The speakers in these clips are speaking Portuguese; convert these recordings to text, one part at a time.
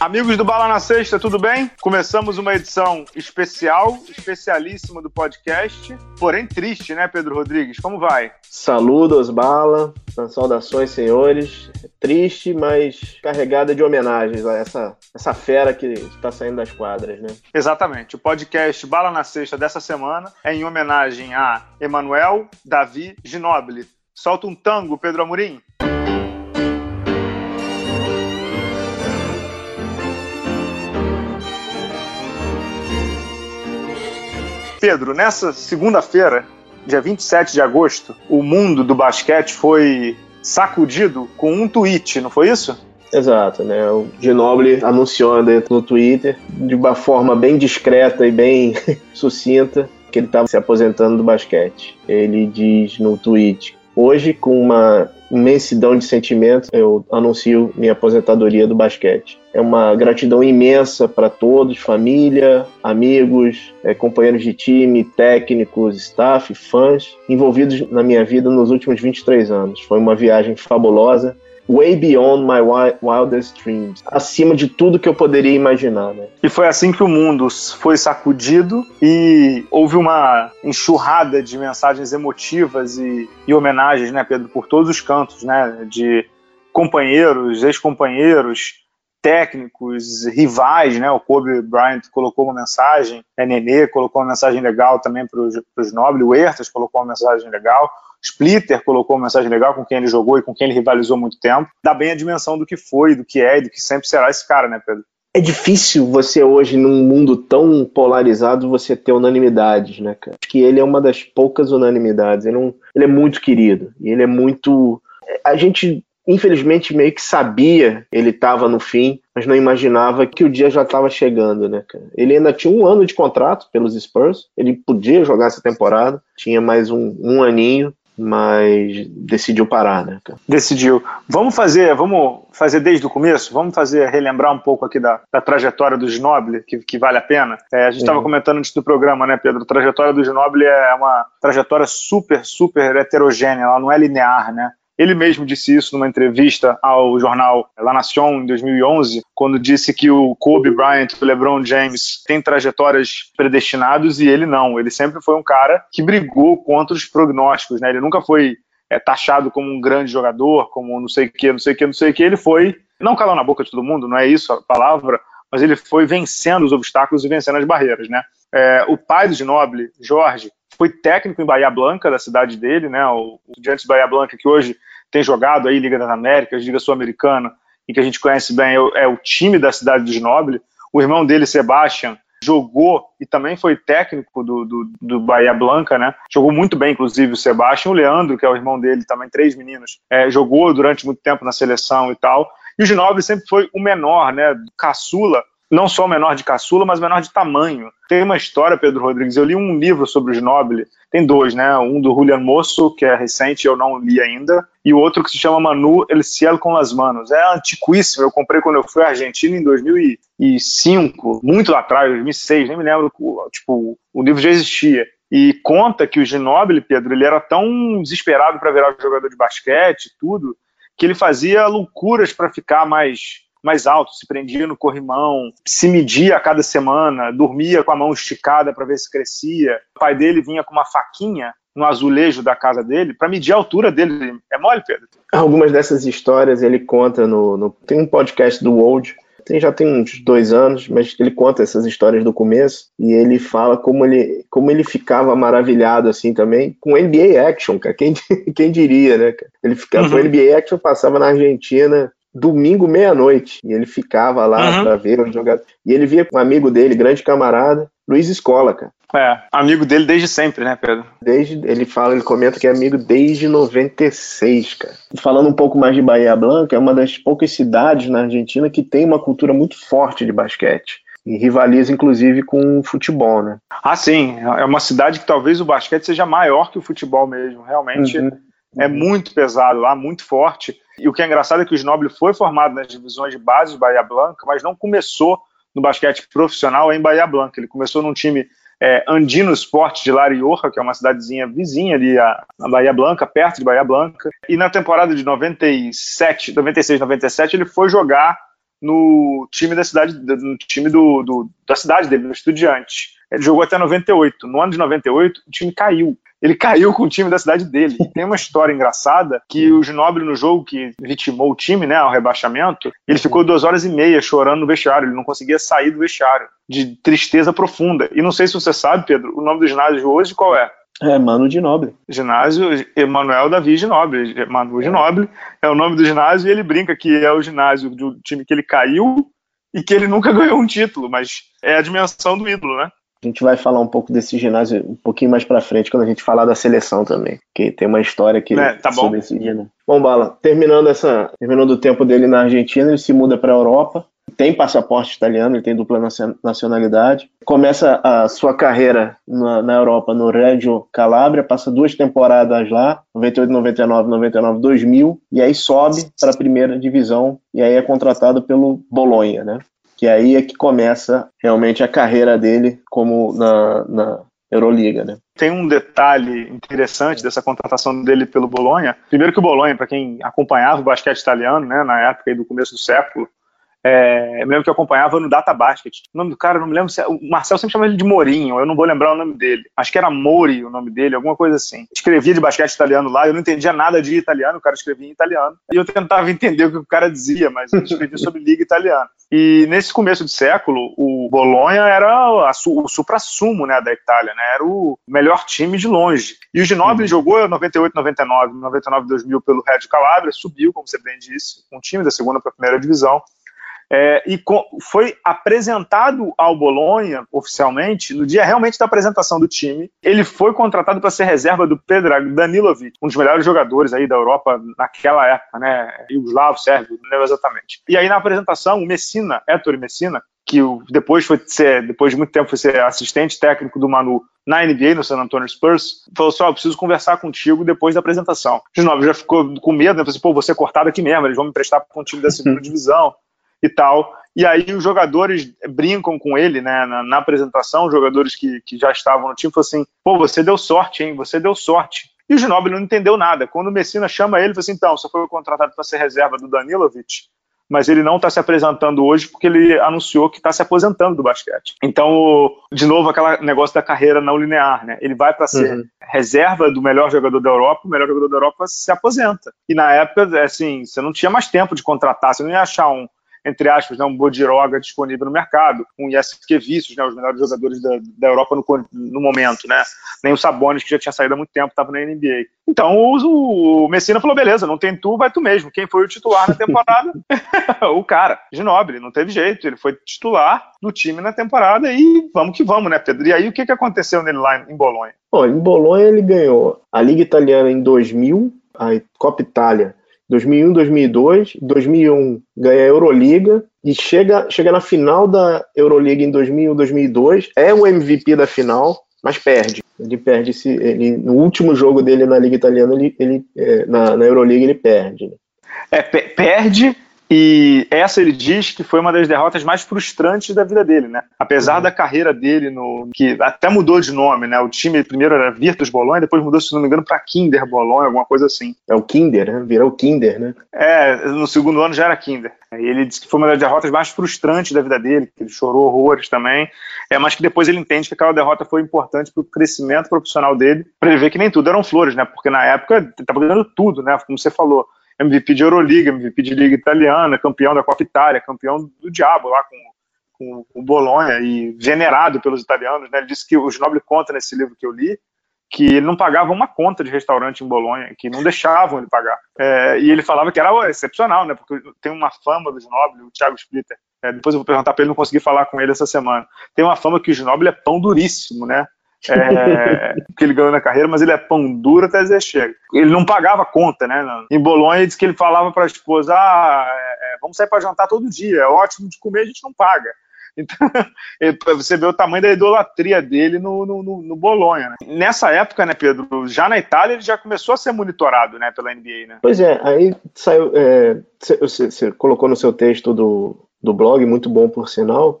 Amigos do Bala na Sexta, tudo bem? Começamos uma edição especial, especialíssima do podcast, porém triste, né, Pedro Rodrigues? Como vai? Saludos, Bala, saudações, senhores. Triste, mas carregada de homenagens a essa, essa fera que está saindo das quadras, né? Exatamente. O podcast Bala na Sexta dessa semana é em homenagem a Emanuel Davi Ginobili. Solta um tango, Pedro Amorim. Pedro, nessa segunda-feira, dia 27 de agosto, o mundo do basquete foi sacudido com um tweet, não foi isso? Exato, né? O Ginobili anunciou no Twitter, de uma forma bem discreta e bem sucinta, que ele estava se aposentando do basquete. Ele diz no tweet: Hoje, com uma imensidão de sentimentos, eu anuncio minha aposentadoria do basquete. É uma gratidão imensa para todos, família, amigos, é, companheiros de time, técnicos, staff, fãs, envolvidos na minha vida nos últimos 23 anos. Foi uma viagem fabulosa way beyond my wildest dreams, acima de tudo que eu poderia imaginar, né? E foi assim que o mundo foi sacudido e houve uma enxurrada de mensagens emotivas e, e homenagens, né, Pedro, por todos os cantos, né, de companheiros, ex-companheiros, técnicos, rivais, né? O Kobe Bryant colocou uma mensagem, a Nenê colocou uma mensagem legal também para os nobres, o Ertas colocou uma mensagem legal, Splitter colocou uma mensagem legal com quem ele jogou e com quem ele rivalizou muito tempo. Dá bem a dimensão do que foi, do que é e do que sempre será esse cara, né, Pedro? É difícil você hoje, num mundo tão polarizado, você ter unanimidades, né, cara? Acho que ele é uma das poucas unanimidades. Ele é, ele é muito querido. E ele é muito. A gente infelizmente meio que sabia ele estava no fim, mas não imaginava que o dia já estava chegando, né, cara? Ele ainda tinha um ano de contrato pelos Spurs, ele podia jogar essa temporada, tinha mais um, um aninho, mas decidiu parar, né? Decidiu. Vamos fazer, vamos fazer desde o começo, vamos fazer relembrar um pouco aqui da, da trajetória do Ginobili, que, que vale a pena. É, a gente estava comentando antes do programa, né, Pedro? A trajetória do Ginobili é uma trajetória super, super heterogênea, ela não é linear, né? Ele mesmo disse isso numa entrevista ao jornal La Nation em 2011, quando disse que o Kobe Bryant o LeBron James têm trajetórias predestinadas e ele não. Ele sempre foi um cara que brigou contra os prognósticos, né? Ele nunca foi é, taxado como um grande jogador, como não sei o que, não sei o que, não sei o que. Ele foi, não calou na boca de todo mundo, não é isso a palavra, mas ele foi vencendo os obstáculos e vencendo as barreiras, né? É, o pai do Ginobili, Jorge, foi técnico em Bahia Blanca, da cidade dele, né? O Estudiantes Bahia Blanca, que hoje tem jogado aí Liga das Américas, Liga Sul-Americana, e que a gente conhece bem, é, é o time da cidade de Ginóbili. O irmão dele, Sebastian, jogou e também foi técnico do, do, do, Bahia Blanca, né? Jogou muito bem, inclusive, o Sebastião. O Leandro, que é o irmão dele, também três meninos, é, jogou durante muito tempo na seleção e tal. E o Ginóbili sempre foi o menor, né? Caçula não só o menor de caçula, mas o menor de tamanho. Tem uma história, Pedro Rodrigues, eu li um livro sobre o Ginóbili, tem dois, né? Um do Julian Mosso, que é recente, eu não li ainda, e o outro que se chama Manu El Cielo com las Manos. É antiquíssimo, eu comprei quando eu fui à Argentina em 2005, muito lá atrás, 2006, nem me lembro, tipo, o livro já existia. E conta que o Ginóbili, Pedro, ele era tão desesperado para virar jogador de basquete tudo, que ele fazia loucuras para ficar mais mais alto, se prendia no corrimão, se media a cada semana, dormia com a mão esticada para ver se crescia. O pai dele vinha com uma faquinha no azulejo da casa dele para medir a altura dele. É mole, Pedro? Algumas dessas histórias ele conta no, no tem um podcast do World tem, já tem uns dois anos, mas ele conta essas histórias do começo e ele fala como ele, como ele ficava maravilhado assim também com NBA Action, cara. Quem, quem diria, né? Ele ficava uhum. com NBA Action, passava na Argentina domingo meia-noite. E ele ficava lá uhum. para ver os jogadores. E ele via com um amigo dele, grande camarada, Luiz Escola, cara. É, amigo dele desde sempre, né, Pedro? Desde, ele fala, ele comenta que é amigo desde 96, cara. Falando um pouco mais de Bahia Blanca, é uma das poucas cidades na Argentina que tem uma cultura muito forte de basquete. E rivaliza, inclusive, com o futebol, né? Ah, sim. É uma cidade que talvez o basquete seja maior que o futebol mesmo. Realmente uhum. é uhum. muito pesado lá, muito forte. E o que é engraçado é que o Ginóbili foi formado nas divisões de base de Bahia Blanca, mas não começou no basquete profissional em Bahia Blanca. Ele começou num time é, Andino Sport de La Rioja, que é uma cidadezinha vizinha ali, a, a Bahia Blanca, perto de Bahia Blanca. E na temporada de 97, 96, 97, ele foi jogar no time da cidade, no time do, do da cidade dele, no Estudiante. Ele jogou até 98. No ano de 98, o time caiu. Ele caiu com o time da cidade dele. E tem uma história engraçada que o Ginóbili, no jogo que vitimou o time, né, ao rebaixamento, ele ficou duas horas e meia chorando no vestiário. Ele não conseguia sair do vestiário, de tristeza profunda. E não sei se você sabe, Pedro, o nome do ginásio hoje qual é? É, Mano de Nobre. Ginásio Emanuel Davi de Nobre. Manu de Nobre é o nome do ginásio e ele brinca que é o ginásio do time que ele caiu e que ele nunca ganhou um título, mas é a dimensão do ídolo, né? A gente vai falar um pouco desse ginásio um pouquinho mais para frente, quando a gente falar da seleção também, que tem uma história aqui é, tá sobre bom. esse ginásio. Bom, Bala, terminando essa, terminando o tempo dele na Argentina, ele se muda para a Europa, tem passaporte italiano, ele tem dupla nacionalidade. Começa a sua carreira na, na, Europa no Reggio Calabria, passa duas temporadas lá, 98, 99, 99, 2000, e aí sobe para a primeira divisão e aí é contratado pelo Bolonha, né? Que aí é que começa realmente a carreira dele como na, na Euroliga, né? Tem um detalhe interessante dessa contratação dele pelo Bolonha. Primeiro que o Bolonha, para quem acompanhava o basquete italiano, né, na época do começo do século, é, eu me lembro que eu acompanhava no Data Basket. O nome do cara, eu não me lembro se. É, o Marcel sempre chama ele de Mourinho, eu não vou lembrar o nome dele. Acho que era Mori o nome dele, alguma coisa assim. Escrevia de basquete italiano lá, eu não entendia nada de italiano, o cara escrevia em italiano. E eu tentava entender o que o cara dizia, mas ele escrevia sobre liga italiana. E nesse começo de século, o Bolonha era a, o supra-sumo né, da Itália, né? Era o melhor time de longe. E o Ginóbili uhum. jogou 98, 99, 99, 2000 pelo Red Calabria, subiu, como você bem disse, com um time da segunda para a primeira divisão. É, e foi apresentado ao Bolonha oficialmente no dia realmente da apresentação do time. Ele foi contratado para ser reserva do Pedro Danilovic, um dos melhores jogadores aí da Europa naquela época, né? Yugoslavo, sérvio, não lembro exatamente. E aí na apresentação, o Messina, Ettore Messina, que depois foi ser, depois de muito tempo foi ser assistente técnico do Manu na NBA, no San Antonio Spurs, falou assim, ó, oh, preciso conversar contigo depois da apresentação. De novo, já ficou com medo, né? Falei assim, pô, vou ser cortado aqui mesmo, eles vão me prestar para um time da segunda divisão e tal. E aí os jogadores brincam com ele, né, na, na apresentação, os jogadores que, que já estavam no time, falam assim, pô, você deu sorte, hein, você deu sorte. E o Ginóbili não entendeu nada. Quando o Messina chama ele, ele fala assim, então, você foi contratado para ser reserva do Danilovic, mas ele não está se apresentando hoje porque ele anunciou que está se aposentando do basquete. Então, de novo, aquele negócio da carreira não linear, né? Ele vai para ser uhum. reserva do melhor jogador da Europa, o melhor jogador da Europa se aposenta. E na época, assim, você não tinha mais tempo de contratar, você não ia achar um, entre aspas, né, um Bodiroga disponível no mercado, um Jaskevicius, né, os melhores jogadores da, da Europa no, no, momento, né? Nem o Sabonis, que já tinha saído há muito tempo, estava na NBA. Então o, o, Messina falou: beleza, não tem tu, vai tu mesmo. Quem foi o titular na temporada? o cara, Ginobre, não teve jeito. Ele foi titular do time na temporada e vamos que vamos, né, Pedro? E aí o que, que aconteceu nele lá em Bolonha? Bom, em Bolonha ele ganhou a Liga Italiana em 2000, a Copa Itália 2001, 2002, 2001 ganha a Euroliga e chega, chega na final da Euroliga em 2001, 2002, é o MVP da final, mas perde. Ele perde se ele no último jogo dele na Liga Italiana, ele, ele é, na, na Euroliga ele perde. Né? É, perde e essa ele diz que foi uma das derrotas mais frustrantes da vida dele, né? Apesar uhum. da carreira dele no que até mudou de nome, né? O time primeiro era Virtus Bolonha, depois mudou, se não me engano, para Kinder Bolonha, alguma coisa assim. É o Kinder, né? Virou Kinder, né? É, no segundo ano já era Kinder. Ele disse que foi uma das derrotas mais frustrantes da vida dele, que ele chorou horrores também. É, mas que depois ele entende que aquela derrota foi importante para o crescimento profissional dele, para ele ver que nem tudo eram flores, né? Porque na época ele estava ganhando tudo, né? Como você falou MVP de Euroliga, MVP de Liga Italiana, campeão da Copa Itália, campeão do Diabo lá com, com, o Bolonha e venerado pelos italianos. Né? Ele disse que o Ginobili conta nesse livro que eu li que ele não pagava uma conta de restaurante em Bolonha, que não deixavam ele pagar. É, e ele falava que era excepcional, né? Porque tem uma fama do Ginobili, o Thiago Splitter. É, depois eu vou perguntar para ele, não consegui falar com ele essa semana. Tem uma fama que o Ginobili é pão duríssimo, né? É, que ele ganhou na carreira, mas ele é pão duro até dizer chega. Ele não pagava conta, né? Em Bolonha, disse que ele falava para a esposa: ah, é, é, vamos sair para jantar todo dia, é ótimo de comer, a gente não paga. Então, você vê o tamanho da idolatria dele no, no, no, Bolonha. Né? Nessa época, né, Pedro, já na Itália ele já começou a ser monitorado né, pela NBA, né? Pois é, aí saiu. É, você, você colocou no seu texto do, do blog, muito bom por sinal,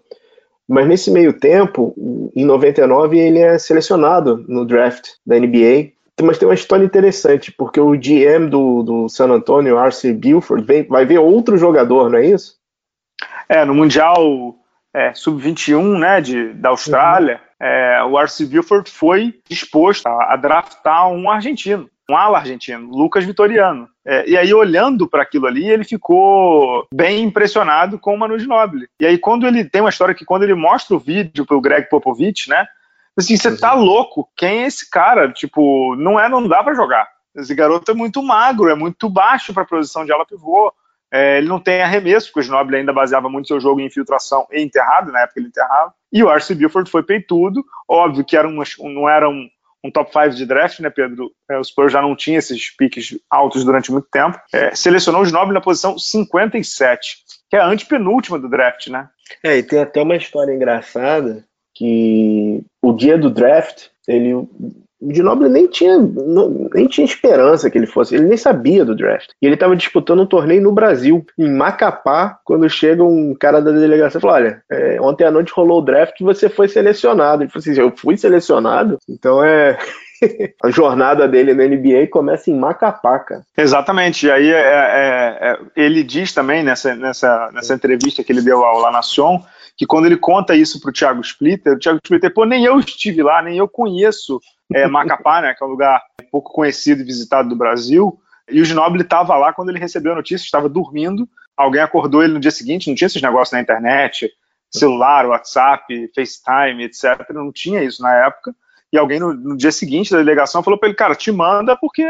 Mas nesse meio tempo, em 99, ele é selecionado no draft da NBA. Mas tem uma história interessante, porque o GM do, do San Antonio, R.C. Buford, vem, vai ver outro jogador, não é isso? É, no Mundial é, Sub-21 né, de, da Austrália, uhum. é, o R.C. Buford foi disposto a, a draftar um argentino um ala argentino, Lucas Vitoriano. É, e aí, olhando para aquilo ali, ele ficou bem impressionado com o Manu Ginóbili. E aí, quando ele tem uma história que, quando ele mostra o vídeo pro Greg Popovich, né? Assim, você tá louco? Quem é esse cara? Tipo, não é, não dá para jogar. Esse garoto é muito magro, é muito baixo para a posição de ala pivô. É, ele não tem arremesso, porque o Ginobili ainda baseava muito seu jogo em infiltração e enterrado, na época ele enterrava. E o R.C. Buford foi peitudo. Óbvio que era uma, não era um, um top 5 de draft, né, Pedro? É, o Spurs já não tinha esses piques altos durante muito tempo. É, selecionou o Ginobili na posição 57, que é a antepenúltima do draft, né? É, e tem até uma história engraçada que o dia do draft, ele o Ginobili nem tinha, não, nem tinha esperança que ele fosse, ele nem sabia do draft. E ele estava disputando um torneio no Brasil, em Macapá, quando chega um cara da delegação e fala: Olha, é, ontem à noite rolou o draft e você foi selecionado. Ele falou assim: Eu fui selecionado? Então é. a jornada dele na NBA começa em Macapá, cara. Exatamente. E aí é, é, é, ele diz também nessa, nessa, nessa entrevista que ele deu ao La Nation que quando ele conta isso para o Thiago Splitter, o Thiago Splitter, pô, nem eu estive lá, nem eu conheço é, Macapá, né, que é um lugar pouco conhecido e visitado do Brasil, e o Ginóbili estava lá quando ele recebeu a notícia, estava dormindo, alguém acordou ele no dia seguinte, não tinha esses negócios na internet, celular, WhatsApp, FaceTime, etc, não tinha isso na época, e alguém no, no dia seguinte da delegação falou para ele, cara, te manda porque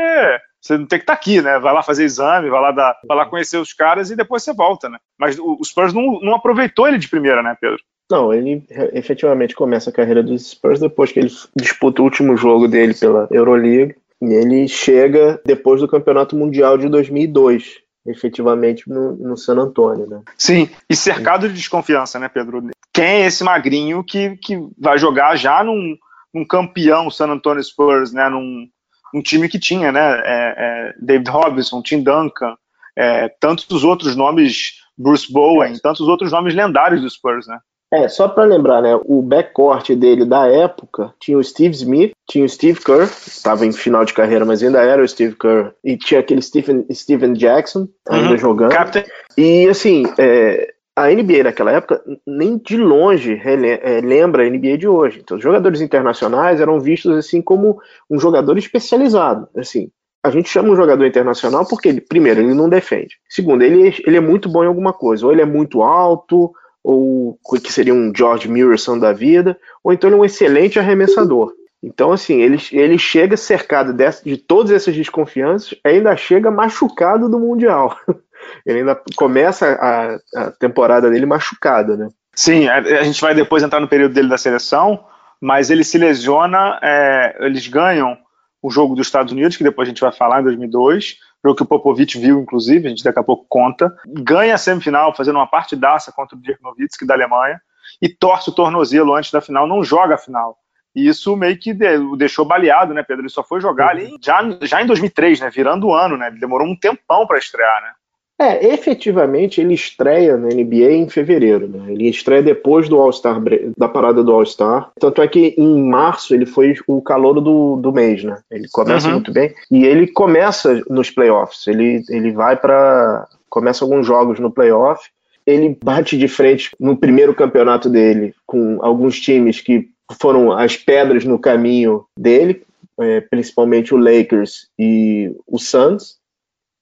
você não tem que estar tá aqui, né? Vai lá fazer exame, vai lá, dar, vai lá conhecer os caras e depois você volta, né? Mas o, o Spurs não, não aproveitou ele de primeira, né, Pedro? Não, ele efetivamente começa a carreira dos Spurs depois que ele disputa o último jogo dele pela Euroleague. E ele chega depois do Campeonato Mundial de 2002, efetivamente no, no San Antonio, né? Sim, e cercado de desconfiança, né, Pedro? Quem é esse magrinho que, que vai jogar já num, num campeão San Antonio Spurs, né? Num, um time que tinha, né? É, é, David Robinson, Tim Duncan, é, tantos outros nomes, Bruce Bowen, tantos outros nomes lendários do Spurs, né? É, só para lembrar, né? O backcourt dele da época tinha o Steve Smith, tinha o Steve Kerr, estava em final de carreira, mas ainda era o Steve Kerr, e tinha aquele Stephen, Steven Jackson ainda uhum. jogando. Captain. E assim, é, a NBA naquela época nem de longe é, lembra a NBA de hoje. Então, os jogadores internacionais eram vistos assim como um jogador especializado. Assim, a gente chama um jogador internacional porque, ele, primeiro, ele não defende. Segundo, ele, ele é muito bom em alguma coisa. Ou ele é muito alto, ou que seria um George Murrayson da vida, ou então ele é um excelente arremessador. Então, assim, ele, ele chega cercado de, de todas essas desconfianças, ainda chega machucado do Mundial. ele ainda começa a, a temporada dele machucado, né? Sim, a, gente vai depois entrar no período dele da seleção, mas ele se lesiona, é, eles ganham o jogo dos Estados Unidos, que depois a gente vai falar em 2002, jogo que o Popovich viu, inclusive, a gente daqui a pouco conta, ganha a semifinal fazendo uma partidaça contra o Dirk Nowitzki da Alemanha e torce o tornozelo antes da final, não joga a final. E isso meio que o deixou baleado, né, Pedro? Ele só foi jogar ali já, já em 2003, né, virando o ano, né? Ele demorou um tempão para estrear, né? É, efetivamente ele estreia na NBA em fevereiro, né? Ele estreia depois do All-Star, da parada do All-Star. Tanto é que em março ele foi o calor do, do mês, né? Ele começa uhum. muito bem. E ele começa nos playoffs. Ele, ele vai para. Começa alguns jogos no playoff. Ele bate de frente no primeiro campeonato dele com alguns times que foram as pedras no caminho dele, é, principalmente o Lakers e o Suns.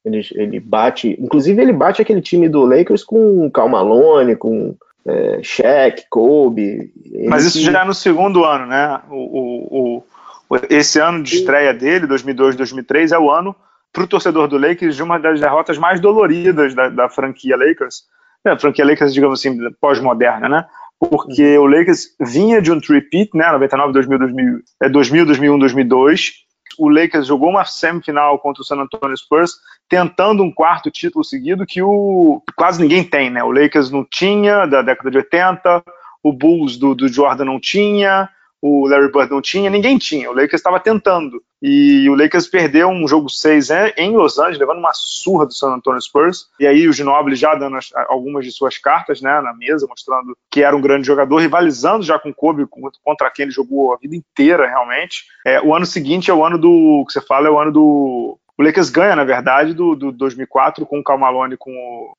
Ele, ele bate, inclusive ele bate aquele time do Lakers com Cal Malone, com é, Shaq, Kobe. Mas isso já é no segundo ano, né? O, o, o, esse ano de estreia dele, 2002, 2003, é o ano para o torcedor do Lakers de uma das derrotas mais doloridas da, da franquia Lakers. É, a franquia Lakers, digamos assim, pós-moderna, né? Porque uhum. o Lakers vinha de um three-peat, né? 99, 2000, 2000, é, 2000, 2001, 2002 o Lakers jogou uma semifinal contra o San Antonio Spurs, tentando um quarto título seguido que o quase ninguém tem, né? O Lakers não tinha da década de 80, o Bulls do, do Jordan não tinha, o Larry Bird não tinha, ninguém tinha. O Lakers estava tentando. E o Lakers perdeu um jogo 6 em Los Angeles, levando uma surra do San Antonio Spurs. E aí o Ginobili já dando as, algumas de suas cartas né, na mesa, mostrando que era um grande jogador, rivalizando já com Kobe, contra quem ele jogou a vida inteira, realmente. É, o ano seguinte é o ano do. que você fala, é o ano do o Lakers ganha, na verdade, do, do 2004 com o Cal Malone, com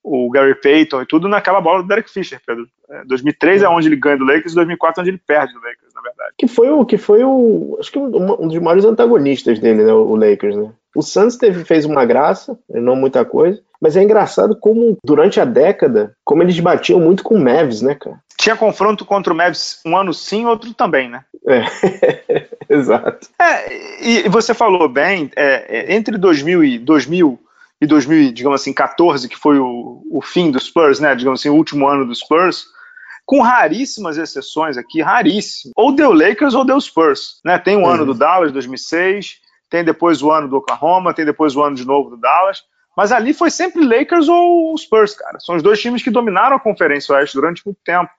o, o, Gary Payton e tudo naquela bola do Derek Fisher, Pedro. É, 2003 é onde ele ganha do Lakers, 2004 é onde ele perde do Lakers, na verdade. Que foi o, que foi o acho que um, um dos maiores antagonistas dele, né, o Lakers, né? O Suns teve, fez uma graça, não muita coisa, mas é engraçado como, durante a década, como eles batiam muito com o Mavs, né, cara? Tinha confronto contra o Mavs um ano sim, outro também, né? É, exato. É, e você falou bem, é, é entre 2000 e 2000 e 2000, digamos assim, 14, que foi o, o fim dos Spurs, né, digamos assim, o último ano dos Spurs, com raríssimas exceções aqui, raríssimas. Ou deu Lakers ou deu Spurs, né? Tem o uhum. ano do Dallas, 2006, tem depois o ano do Oklahoma, tem depois o ano de novo do Dallas, mas ali foi sempre Lakers ou Spurs, cara. São os dois times que dominaram a Conferência Oeste durante muito tempo.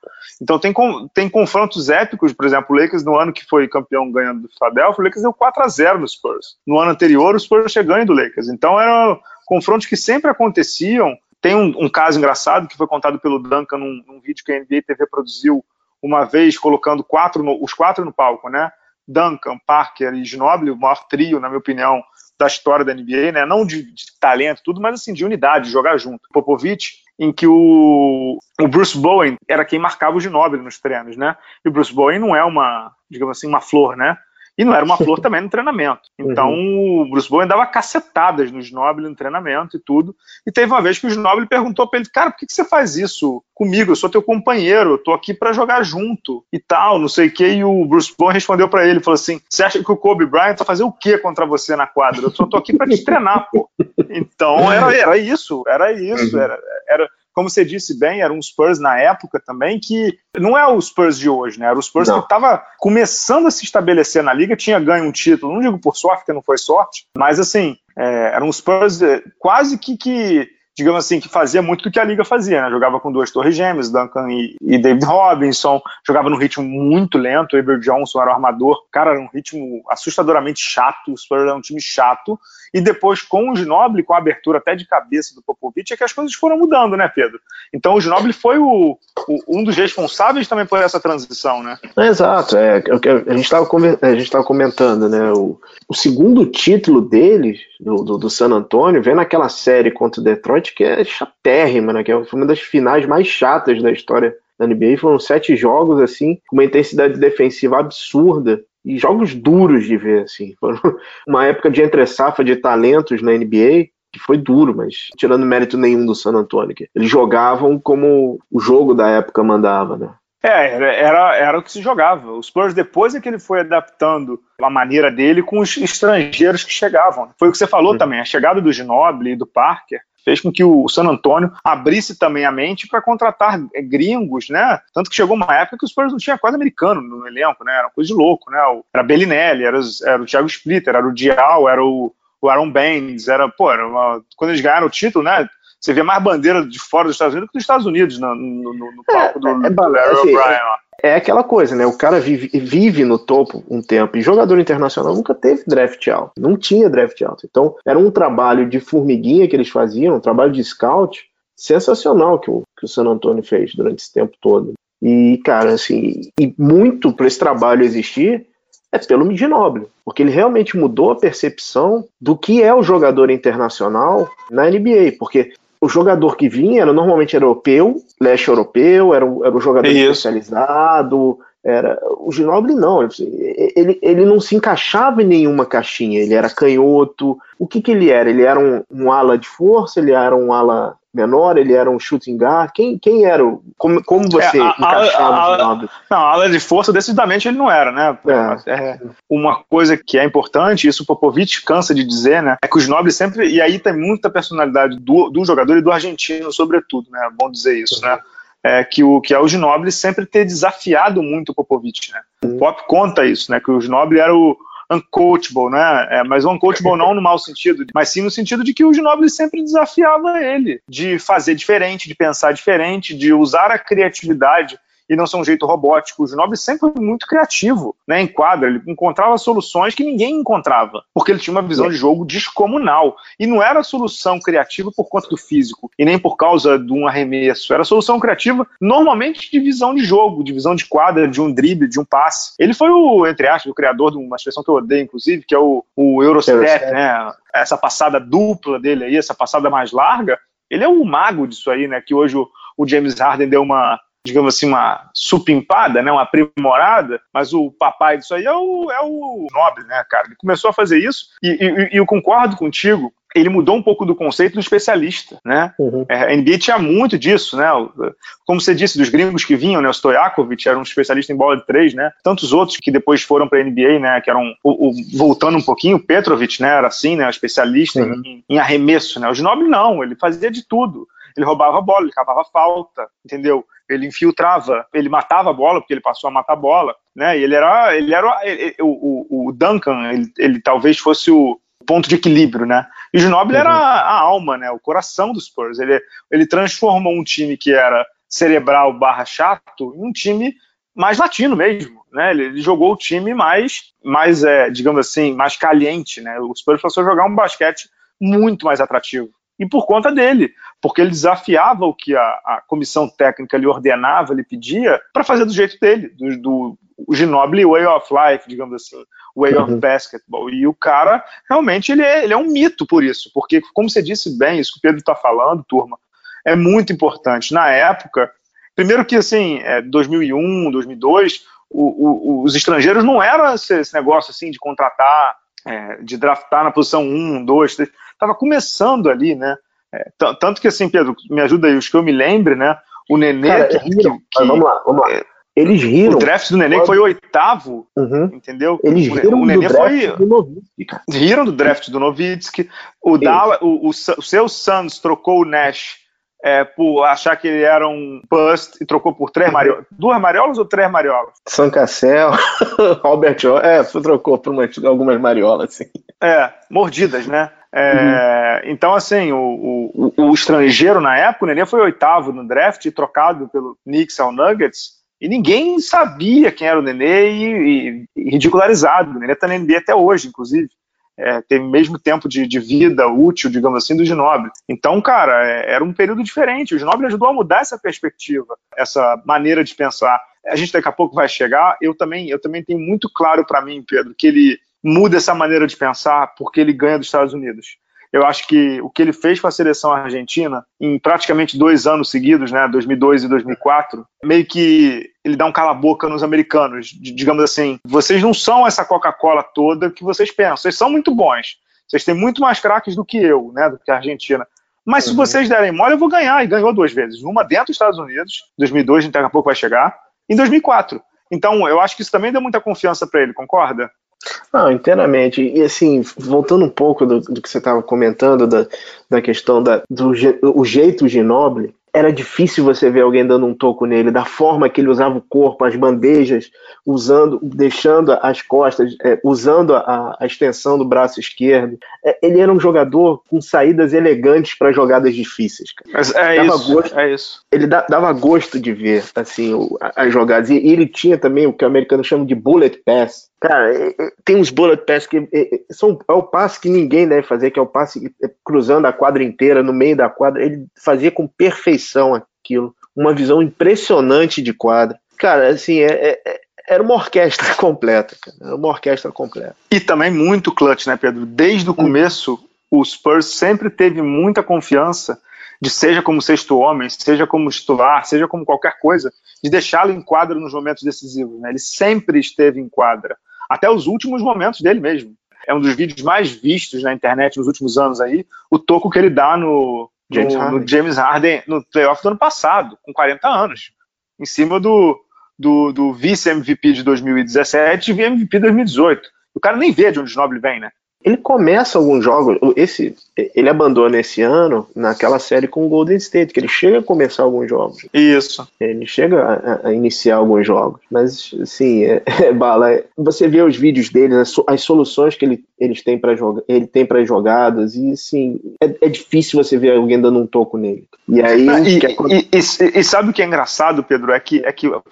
Então tem, tem confrontos épicos, por exemplo, o Lakers no ano que foi campeão ganhando do Philadelphia, o Lakers deu 4 a 0 no Spurs. No ano anterior, o Spurs chegando do Lakers. Então eram confrontos que sempre aconteciam. Tem um, um caso engraçado que foi contado pelo Duncan num, num, vídeo que a NBA TV produziu uma vez, colocando quatro no, os quatro no palco, né? Duncan, Parker e Ginobili, o maior trio, na minha opinião, da história da NBA, né? Não de, de talento, tudo, mas assim, de unidade, de jogar junto. Popovich, em que o, o Bruce Bowen era quem marcava o Ginobili nos treinos, né? E o Bruce Bowen não é uma, digamos assim, uma flor, né? E não era uma flor também no treinamento. Então uhum. o Bruce Bowen dava cacetadas no Ginobili no treinamento e tudo. E teve uma vez que o Ginobili perguntou para ele, cara, por que, que você faz isso comigo? Eu sou teu companheiro, eu tô aqui para jogar junto e tal, não sei o que. E o Bruce Bowen respondeu para ele, falou assim, você acha que o Kobe Bryant vai fazer o que contra você na quadra? Eu só tô aqui para te treinar, pô. Então era, era isso, era isso, uhum. era, era como você disse bem, era um Spurs na época também que não é o Spurs de hoje, né? Era o Spurs não. que estava começando a se estabelecer na liga, tinha ganho um título, não digo por sorte, porque não foi sorte, mas assim, é, era um Spurs é, quase que, que digamos assim, que fazia muito do que a liga fazia, né? Jogava com duas torres gêmeas, Duncan e, e David Robinson, jogava num ritmo muito lento, o Eber Johnson era o armador, cara, era um ritmo assustadoramente chato, o Spurs era um time chato, e depois com o Ginobili, com a abertura até de cabeça do Popovich, é que as coisas foram mudando, né, Pedro? Então o Ginobili foi o, o um dos responsáveis também por essa transição, né? É, exato, é, a gente estava comentando, né, o, o segundo título deles, do, do, do San Antonio, vem naquela série contra o Detroit, que é chatérrima, né? Que foi uma das finais mais chatas da história da NBA. Foram sete jogos, assim, com uma intensidade defensiva absurda e jogos duros de ver, assim. Foram uma época de entre-safa de talentos na NBA que foi duro, mas tirando mérito nenhum do San Antonio. Eles jogavam como o jogo da época mandava, né? É, era, era o que se jogava. O Spurs, depois é que ele foi adaptando a maneira dele com os estrangeiros que chegavam. Foi o que você falou uhum. também, a chegada do Ginobili e do Parker fez com que o San Antonio abrisse também a mente para contratar eh, gringos, né? Tanto que chegou uma época que os Spurs não tinha quase americano no elenco, né? Era uma coisa de louco, né? Era Bellinelli, era, era o Thiago Splitter, era o Dial, era o, o Aaron Baines, era, pô, era uma, quando eles ganharam o título, né? Você vê mais bandeira de fora dos Estados Unidos que dos Estados Unidos no, no, no palco é, do, é, do Larry assim, O'Brien lá. É aquela coisa, né? O cara vive, vive no topo um tempo. E jogador internacional nunca teve draft alto. Não tinha draft alto. Então, era um trabalho de formiguinha que eles faziam, um trabalho de scout sensacional que o, que o San Antonio fez durante esse tempo todo. E, cara, assim, e muito para esse trabalho existir é pelo Ginobili, porque ele realmente mudou a percepção do que é o jogador internacional na NBA, porque o jogador que vinha era normalmente europeu, leste europeu, era, era um jogador Isso. especializado, era o Ginobili não, ele, ele não se encaixava em nenhuma caixinha, ele era canhoto. O que, que ele era? Ele era um, um ala de força, ele era um ala menor, ele era um shooting guard? Quem, quem era? Como, como você é, a, encaixava a, a, o? Não, a ala de força, decididamente, ele não era, né? É. É, uma coisa que é importante, isso o Popovich cansa de dizer, né? É que o Ginobili sempre, e aí tem muita personalidade do, do jogador e do argentino, sobretudo, né? É bom dizer isso, né? é, que, o, que é o Ginobili sempre ter desafiado muito o Popovich, né? O. Pop conta isso, né? Que o Ginobili era o uncoachable, né? É, mas uncoachable não no mau sentido, mas sim no sentido de que o Ginobili sempre desafiava ele, de fazer diferente, de pensar diferente, de usar a criatividade e não ser um jeito robótico. O Ginobili sempre foi muito criativo, né, em quadra, ele encontrava soluções que ninguém encontrava, porque ele tinha uma visão de jogo descomunal, e não era solução criativa por conta do físico, e nem por causa de um arremesso, era solução criativa normalmente de visão de jogo, de visão de quadra, de um drible, de um passe. Ele foi o, entre aspas, o criador de uma expressão que eu odeio, inclusive, que é o, o Eurostep, né, essa passada dupla dele aí, essa passada mais larga, ele é o mago disso aí, né? Que hoje o, o James Harden deu uma, digamos assim, uma supimpada, né, uma aprimorada, mas o papai disso aí é o, é o Nobre, né, cara? Ele começou a fazer isso e, e, e eu concordo contigo ele mudou um pouco do conceito do especialista, né? Uhum. É, a NBA tinha muito disso, né? Como você disse, dos gringos que vinham, né? O Stojakovic era um especialista em bola de três, né? Tantos outros que depois foram para a NBA, né? Que eram, o, o, voltando um pouquinho, o Petrovic, né? Era assim, né? Especialista uhum. em, em, arremesso, né? O Ginobili não, ele fazia de tudo. Ele roubava a bola, ele cavava falta, entendeu? Ele infiltrava, ele matava a bola, porque ele passou a matar a bola, né? E ele era, ele era ele, o, o, Duncan, ele, ele talvez fosse o ponto de equilíbrio, né? E o Ginobili uhum. era a alma, né? O coração dos Spurs. Ele, ele transformou um time que era cerebral barra chato em um time mais latino mesmo, né? Ele, ele jogou o time mais, mais é, digamos assim, mais caliente, né? O Spurs passou a jogar um basquete muito mais atrativo e por conta dele, porque ele desafiava o que a, a comissão técnica lhe ordenava, lhe pedia, para fazer do jeito dele, do, do o Ginobili Way of Life, digamos assim, Way uhum. of Basketball. E o cara, realmente, ele é, ele é um mito por isso, porque, como você disse bem, isso que o Pedro está falando, turma, é muito importante. Na época, primeiro que, assim, é, 2001, 2002, o, o, os estrangeiros não eram esse, esse negócio, assim, de contratar, é, de draftar na posição 1, 2, 3, estava começando ali, né? É, tanto que assim, Pedro, me ajuda aí, os que eu me lembre, né? O Nenê. Cara, que, que, que, vamos lá, vamos lá. É, eles riram. O draft do Nenê foi oitavo, uhum. entendeu? Eles riram o, Nenê do draft foi, do Novitsky. Riram do draft do Novitsky. O, Dalla, o, o, o seu Suns trocou o Nash é, por achar que ele era um bust e trocou por três mariolas. Duas mariolas ou três mariolas? São Cassel, Albert É, trocou por umas, algumas mariolas, sim. É, mordidas, né? É, uhum. Então, assim, o, o, o, estrangeiro na época, o Nenê foi oitavo no draft, trocado pelo Knicks ao Nuggets, e ninguém sabia quem era o Nenê e, e, e ridicularizado. O Nenê está na NBA até hoje, inclusive é, tem o mesmo tempo de, de, vida útil, digamos assim, do Ginobili. Então, cara, é, era um período diferente. O Ginobili ajudou a mudar essa perspectiva, essa maneira de pensar. A gente daqui a pouco vai chegar. Eu também, eu também tenho muito claro para mim, Pedro, que ele muda essa maneira de pensar porque ele ganha dos Estados Unidos. Eu acho que o que ele fez com a seleção argentina em praticamente dois anos seguidos, né, 2002 e 2004, meio que ele dá um cala-boca nos americanos, digamos assim. Vocês não são essa Coca-Cola toda que vocês pensam. Vocês são muito bons. Vocês têm muito mais craques do que eu, né, do que a Argentina. Mas uhum. se vocês derem mole, eu vou ganhar. E ganhou duas vezes. Uma dentro dos Estados Unidos, 2002, daqui a pouco vai chegar, em 2004. Então, eu acho que isso também deu muita confiança para ele, concorda? Não, inteiramente. E assim, voltando um pouco do, do que você estava comentando, da, da questão da, do o jeito Ginoble, era difícil você ver alguém dando um toco nele, da forma que ele usava o corpo, as bandejas, usando, deixando as costas, é, usando a, a, extensão do braço esquerdo. É, ele era um jogador com saídas elegantes para jogadas difíceis. Mas é dava isso, gosto, é isso. Ele da, dava gosto de ver assim as jogadas. E, e ele tinha também o que o americano chama de bullet pass. Cara, tem uns bullet pass que são, é o passe que ninguém deve fazer, que é o passe cruzando a quadra inteira, no meio da quadra. Ele fazia com perfeição aquilo. Uma visão impressionante de quadra. Cara, assim, é, é era uma orquestra completa, cara. Era uma orquestra completa. E também muito clutch, né, Pedro? Desde o começo, o Spurs sempre teve muita confiança de seja como sexto homem, seja como titular, seja como qualquer coisa, de deixá-lo em quadra nos momentos decisivos. Né? Ele sempre esteve em quadra, até os últimos momentos dele mesmo. É um dos vídeos mais vistos na internet nos últimos anos aí, o toco que ele dá no James, no, Harden. no James Harden no playoff do ano passado, com 40 anos, em cima do, do, do vice-MVP de 2017 e MVP de 2018. O cara nem vê de onde o Noble vem, né? Ele começa alguns jogos, esse, ele abandona esse ano naquela série com o Golden State, que ele chega a começar alguns jogos. Isso. Ele chega a, a iniciar alguns jogos. Mas, assim, é, é bala. É, você vê os vídeos dele, as, as soluções que ele, eles têm para jogar, ele tem para jogadas, e, assim, é, é, difícil você ver alguém dando um toco nele. E aí. Ah, e, e, e, e, sabe o que é engraçado, Pedro? É que, é que eu,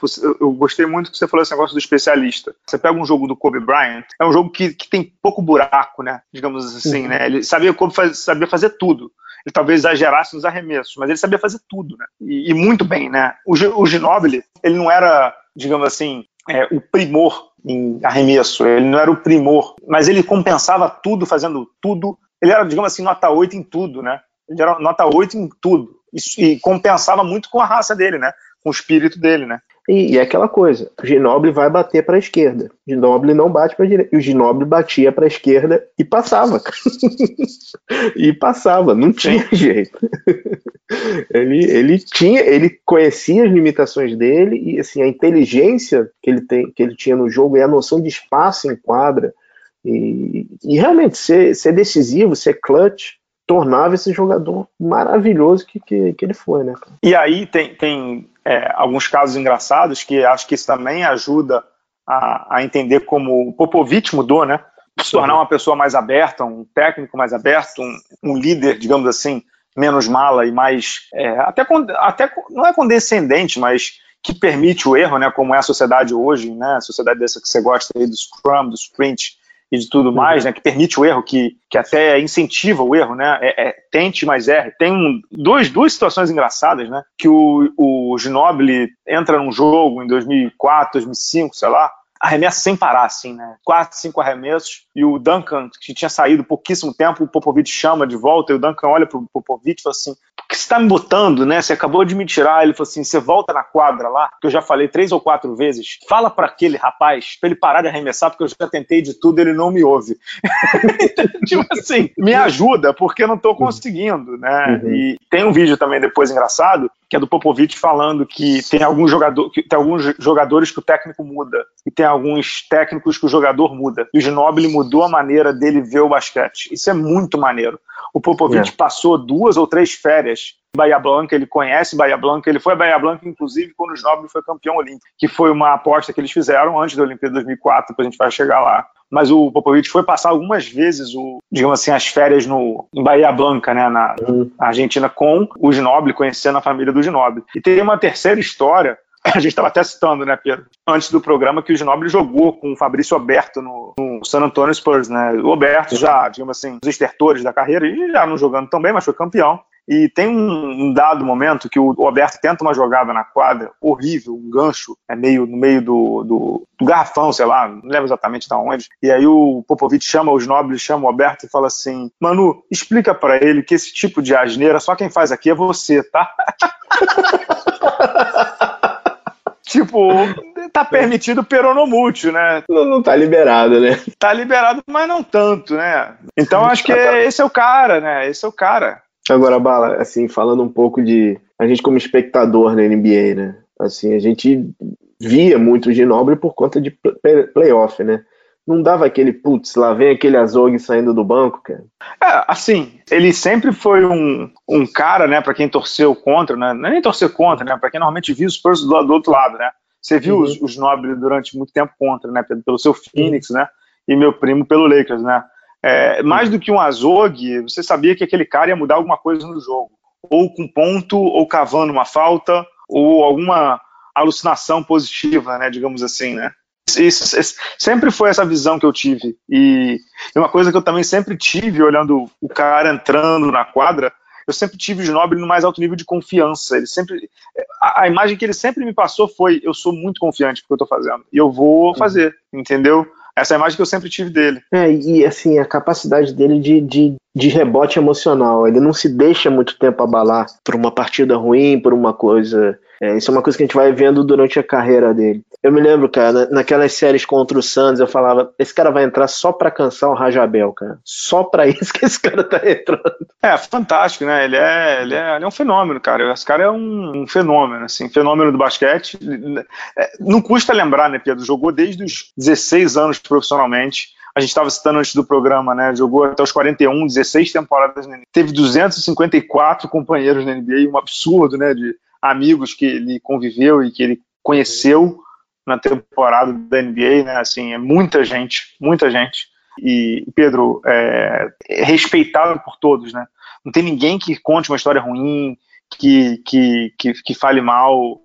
eu gostei muito que você falou esse negócio do especialista. Você pega um jogo do Kobe Bryant, é um jogo que, que tem pouco buraco, né? Digamos assim, uhum. né? Ele sabia como faz, sabia fazer tudo. Ele talvez exagerasse nos arremessos, mas ele sabia fazer tudo, né? E, e muito bem, né? O, o Ginobili, ele não era, digamos assim, é, o primor em arremesso, ele não era o primor, mas ele compensava tudo fazendo tudo. Ele era, digamos assim, nota 8 em tudo, né? Ele era nota 8 em tudo. E, e compensava muito com a raça dele, né? Com o espírito dele, né? E, e é aquela coisa, o Ginoble vai bater para a esquerda. O Ginoble não bate para a direita. E o Ginoble batia para a esquerda e passava. e passava, não tinha jeito. ele, ele tinha, ele conhecia as limitações dele e assim a inteligência que ele tem, que ele tinha no jogo e a noção de espaço em quadra e, e realmente ser, ser decisivo, ser clutch tornava esse jogador maravilhoso que, que, que ele foi, né? E aí tem, tem é, alguns casos engraçados que acho que isso também ajuda a, a entender como o Popovich mudou, né? Se tornar uma pessoa mais aberta, um técnico mais aberto, um, um líder, digamos assim, menos mala e mais é, até, até não é condescendente, mas que permite o erro, né? Como é a sociedade hoje, né? A sociedade dessa que você gosta aí do Scrum, do Sprint, e de tudo mais, né, que permite o erro, que, que até incentiva o erro, né, é, é, tente, mas erre. Tem um, dois, duas situações engraçadas, né, que o, o Ginobili entra num jogo em 2004, 2005, sei lá, arremessa sem parar, assim, né? Quatro, cinco arremessos, e o Duncan, que tinha saído pouquíssimo tempo, o Popovich chama de volta, e o Duncan olha pro Popovich e fala assim, por que você tá me botando, né? Você acabou de me tirar. Ele falou assim, você volta na quadra lá, que eu já falei três ou quatro vezes, fala para aquele rapaz, pra ele parar de arremessar, porque eu já tentei de tudo, ele não me ouve. tipo assim, me ajuda, porque eu não tô conseguindo, né? Uhum. E tem um vídeo também depois engraçado, que é do Popovich falando que tem alguns, jogador, que tem alguns jogadores que o técnico muda e tem alguns técnicos que o jogador muda. E o Ginobili mudou a maneira dele ver o basquete. Isso é muito maneiro. O Popovich é. passou duas ou três férias em Bahia Blanca, ele conhece Bahia Blanca, ele foi a Bahia Blanca, inclusive, quando o Ginobili foi campeão olímpico, que foi uma aposta que eles fizeram antes da Olimpíada de 2004, depois a gente vai chegar lá mas o Popovich foi passar algumas vezes o, digamos assim, as férias no, em Bahia Blanca, né, na uhum. Argentina, com o Ginobili, conhecendo a família do Ginobili. E tem uma terceira história a gente estava até citando, né, Pedro, antes do programa, que o Ginobili jogou com o Fabrício Alberto no, no San Antonio Spurs, né? O Alberto já, digamos assim, os estertores da carreira, e já não jogando tão bem, mas foi campeão. E tem um, um, dado momento que o Roberto tenta uma jogada na quadra horrível, um gancho, é meio no meio do, do, do garrafão, sei lá, não lembro exatamente de onde. E aí o Popovich chama os nobres, chama o Roberto e fala assim: Manu, explica para ele que esse tipo de asneira só quem faz aqui é você, tá? tipo, tá permitido peronomútil, né? Não, não tá liberado, né? Tá liberado, mas não tanto, né? Então acho que esse é o cara, né? Esse é o cara. Agora, Bala, assim, falando um pouco de a gente como espectador na NBA, né? Assim, a gente via muito o Ginobre por conta de playoff, né? Não dava aquele, putz, lá vem aquele Azog saindo do banco, cara. É, assim, ele sempre foi um, um cara, né, para quem torceu contra, né? Não é nem torcer contra, né? Para quem normalmente viu os Spurs do, do outro lado, né? Você viu uhum. os, os Nobres durante muito tempo contra, né? Pelo seu Phoenix, né? E meu primo pelo Lakers, né? É, mais do que um azog, você sabia que aquele cara ia mudar alguma coisa no jogo. Ou com ponto, ou cavando uma falta, ou alguma alucinação positiva, né, digamos assim, né. Isso, isso, sempre foi essa visão que eu tive. E uma coisa que eu também sempre tive, olhando o cara entrando na quadra, eu sempre tive o Ginobili no mais alto nível de confiança. Ele sempre, a, a imagem que ele sempre me passou foi: eu sou muito confiante no que eu estou fazendo e eu vou fazer, entendeu? Essa é a imagem que eu sempre tive dele. É, e assim, a capacidade dele de, de, de rebote emocional. Ele não se deixa muito tempo abalar por uma partida ruim, por uma coisa é, isso é uma coisa que a gente vai vendo durante a carreira dele. Eu me lembro, cara, naquelas séries contra o Santos, eu falava: esse cara vai entrar só pra cansar o Rajabel, cara. Só pra isso que esse cara tá entrando. É, fantástico, né? Ele é, ele é, ele é um fenômeno, cara. Esse cara é um, um fenômeno, assim, fenômeno do basquete. É, não custa lembrar, né, Pedro? Jogou desde os 16 anos profissionalmente a gente estava citando antes do programa, né? Jogou até os 41, 16 temporadas na NBA. Teve 254 companheiros na NBA, um absurdo, né? De amigos que ele conviveu e que ele conheceu na temporada da NBA, né? Assim, é muita gente, muita gente. E Pedro é, é respeitado por todos, né? Não tem ninguém que conte uma história ruim, que, que, que, que fale mal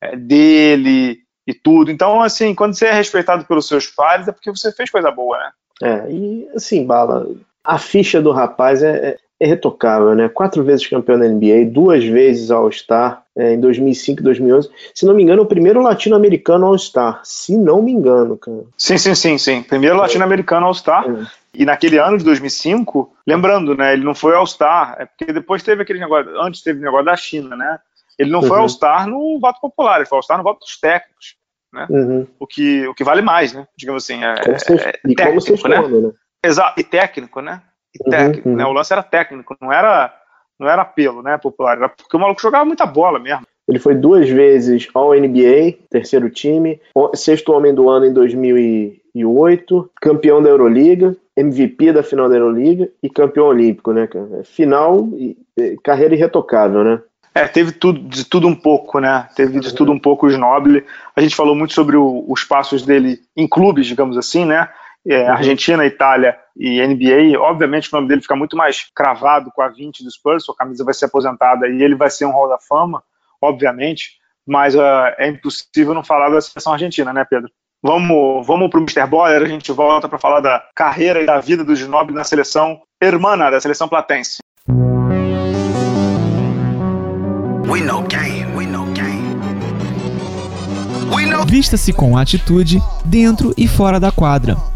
é, dele e tudo. Então, assim, quando você é respeitado pelos seus pares, é porque você fez coisa boa, né? É, e assim, Bala, a ficha do rapaz é, é, é retocável, né? Quatro vezes campeão da NBA, duas vezes All-Star, é, em 2005 e 2011. Se não me engano, o primeiro latino-americano All-Star. Se não me engano, cara. Sim, sim, sim, sim. Primeiro latino-americano All-Star. É. E naquele ano de 2005, lembrando, né, ele não foi All-Star, é porque depois teve aquele negócio, antes teve o negócio da China, né? Ele não uhum. foi All-Star no voto popular, ele foi All-Star no voto dos técnicos, né? Uhum. O, que, o que vale mais, né? Digamos assim, é, como você, é e técnico, como você né? né? Exato, e técnico, né? E uhum, técnico, uhum. né? O lance era técnico, não era, não era apelo, né, popular, era porque o maluco jogava muita bola mesmo. Ele foi duas vezes ao NBA, terceiro time, sexto homem do ano em 2008, campeão da Euroliga, MVP da final da Euroliga e campeão olímpico, né, cara? Final e carreira irretocável, né? É, teve tudo, de tudo um pouco, né? Teve de tudo um pouco o Snoble. A gente falou muito sobre o, os passos dele em clubes, digamos assim, né? É. Argentina, Itália e NBA. Obviamente o nome dele fica muito mais cravado com a 20 do Spurs, sua camisa vai ser aposentada e ele vai ser um Hall da Fama, obviamente, mas uh, é impossível não falar da seleção argentina, né, Pedro? Vamos, vamos para o Mr. Boller, a gente volta para falar da carreira e da vida do Ginobili na seleção hermana, da seleção platense. Vista-se com atitude dentro e fora da quadra.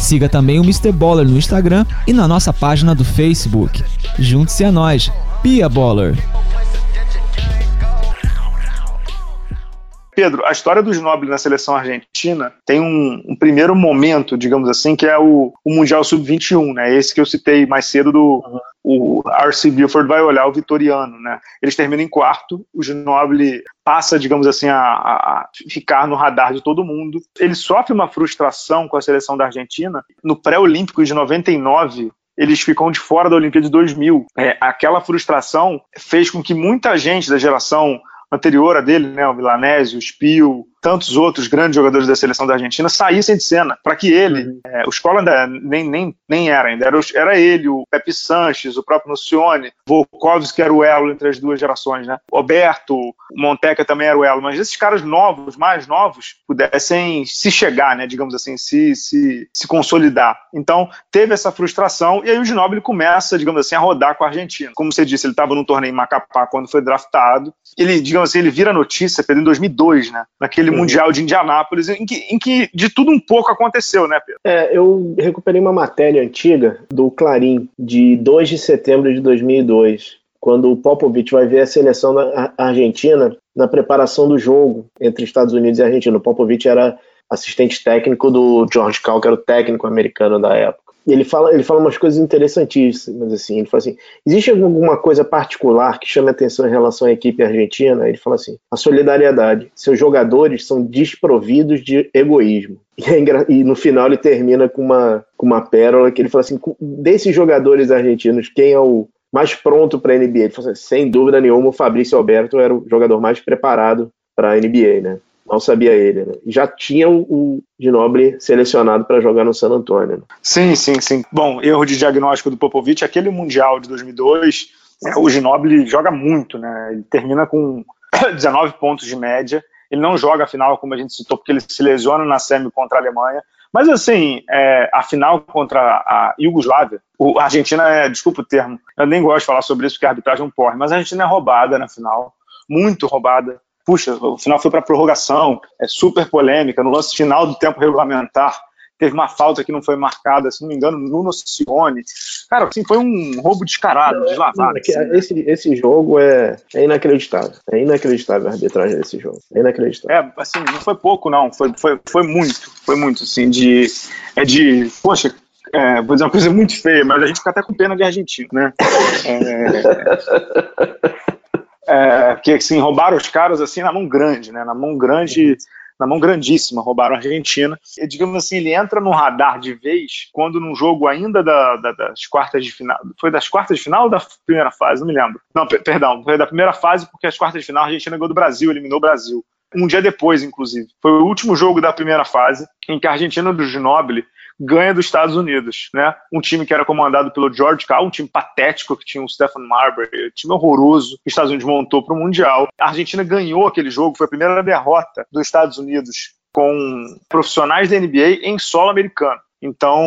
Siga também o Mr. Baller no Instagram e na nossa página do Facebook. Junte-se a nós, Pia Baller. Pedro, a história do Ginóbili na seleção argentina tem um, um, primeiro momento, digamos assim, que é o, o Mundial Sub-21, né? Esse que eu citei mais cedo do uhum. o RC Buford vai olhar o Vitoriano, né? Eles terminam em quarto, o Ginóbili passa, digamos assim, a, a, ficar no radar de todo mundo. Ele sofre uma frustração com a seleção da Argentina. No pré-olímpico de 99, eles ficam de fora da Olimpíada de 2000. É, aquela frustração fez com que muita gente da geração anterior a dele, né, o Milanese, o Spio, tantos outros grandes jogadores da seleção da Argentina saíssem de cena, para que ele, uhum. é, o Escola ainda nem, nem, nem era ainda, era, era ele, o Pepe Sanches, o próprio Nocione, Volkovski que era o elo entre as duas gerações, né? Roberto, Monteca também era o elo, mas esses caras novos, mais novos, pudessem se chegar, né, digamos assim, se, se, se consolidar. Então, teve essa frustração, e aí o Ginóbili começa, digamos assim, a rodar com a Argentina. Como você disse, ele estava num torneio em Macapá quando foi draftado, ele, digamos assim, ele vira notícia, em 2002, né, naquele aquele uhum. Mundial de Indianápolis, em que, em que de tudo um pouco aconteceu, né, Pedro? É, eu recuperei uma matéria antiga do Clarim, de 2 de setembro de 2002, quando o Popovich vai ver a seleção da Argentina na preparação do jogo entre Estados Unidos e Argentina. O Popovich era assistente técnico do George Cal, que era o técnico americano da época ele fala, ele fala umas coisas interessantíssimas, assim, ele fala assim, existe alguma coisa particular que chame atenção em relação à equipe argentina? Ele fala assim, a solidariedade, seus jogadores são desprovidos de egoísmo. E, é no final ele termina com uma, com uma pérola que ele fala assim, desses jogadores argentinos, quem é o mais pronto para a NBA? Ele fala assim, sem dúvida nenhuma o Fabrício Alberto era o jogador mais preparado para a NBA, né? Mal sabia ele, né? Já tinha o Ginoble selecionado para jogar no San Antonio. Né? Sim, sim, sim. Bom, erro de diagnóstico do Popovich, aquele Mundial de 2002, é, o Ginoble joga muito, né? Ele termina com 19 pontos de média. Ele não joga a final, como a gente citou, porque ele se lesiona na semi contra a Alemanha. Mas, assim, é, a final contra a Iugoslávia, a Argentina é, desculpa o termo, eu nem gosto de falar sobre isso porque a arbitragem é um porre, mas a Argentina é roubada na final, muito roubada puxa, o final foi para prorrogação, é super polêmica, no lance final do tempo regulamentar teve uma falta que não foi marcada, se não me engano, no Nocione. Cara, assim, foi um roubo descarado, deslavado. Assim, esse, esse jogo é, é inacreditável. É inacreditável a arbitragem desse jogo. É inacreditável. É, assim, não foi pouco, não. Foi, foi, foi muito. Foi muito, assim, de. É de. Poxa, é, vou dizer uma coisa muito feia, mas a gente fica até com pena de argentino, né? É, é, que assim, roubaram os caras assim na mão grande, né? Na mão grande na mão grandíssima, roubaram a Argentina. E, digamos assim, ele entra no radar de vez quando num jogo ainda da, da, das quartas de final. Foi das quartas de final ou da primeira fase? Não me lembro. Não, perdão, foi da primeira fase porque as quartas de final a Argentina ganhou do Brasil, eliminou o Brasil. Um dia depois, inclusive. Foi o último jogo da primeira fase em que a Argentina do Ginóbili ganha dos Estados Unidos, né? Um time que era comandado pelo George Karl, um time patético que tinha o Stephen Marbury, um time horroroso que os Estados Unidos montou para o Mundial. A Argentina ganhou aquele jogo, foi a primeira derrota dos Estados Unidos com profissionais da NBA em solo americano. Então,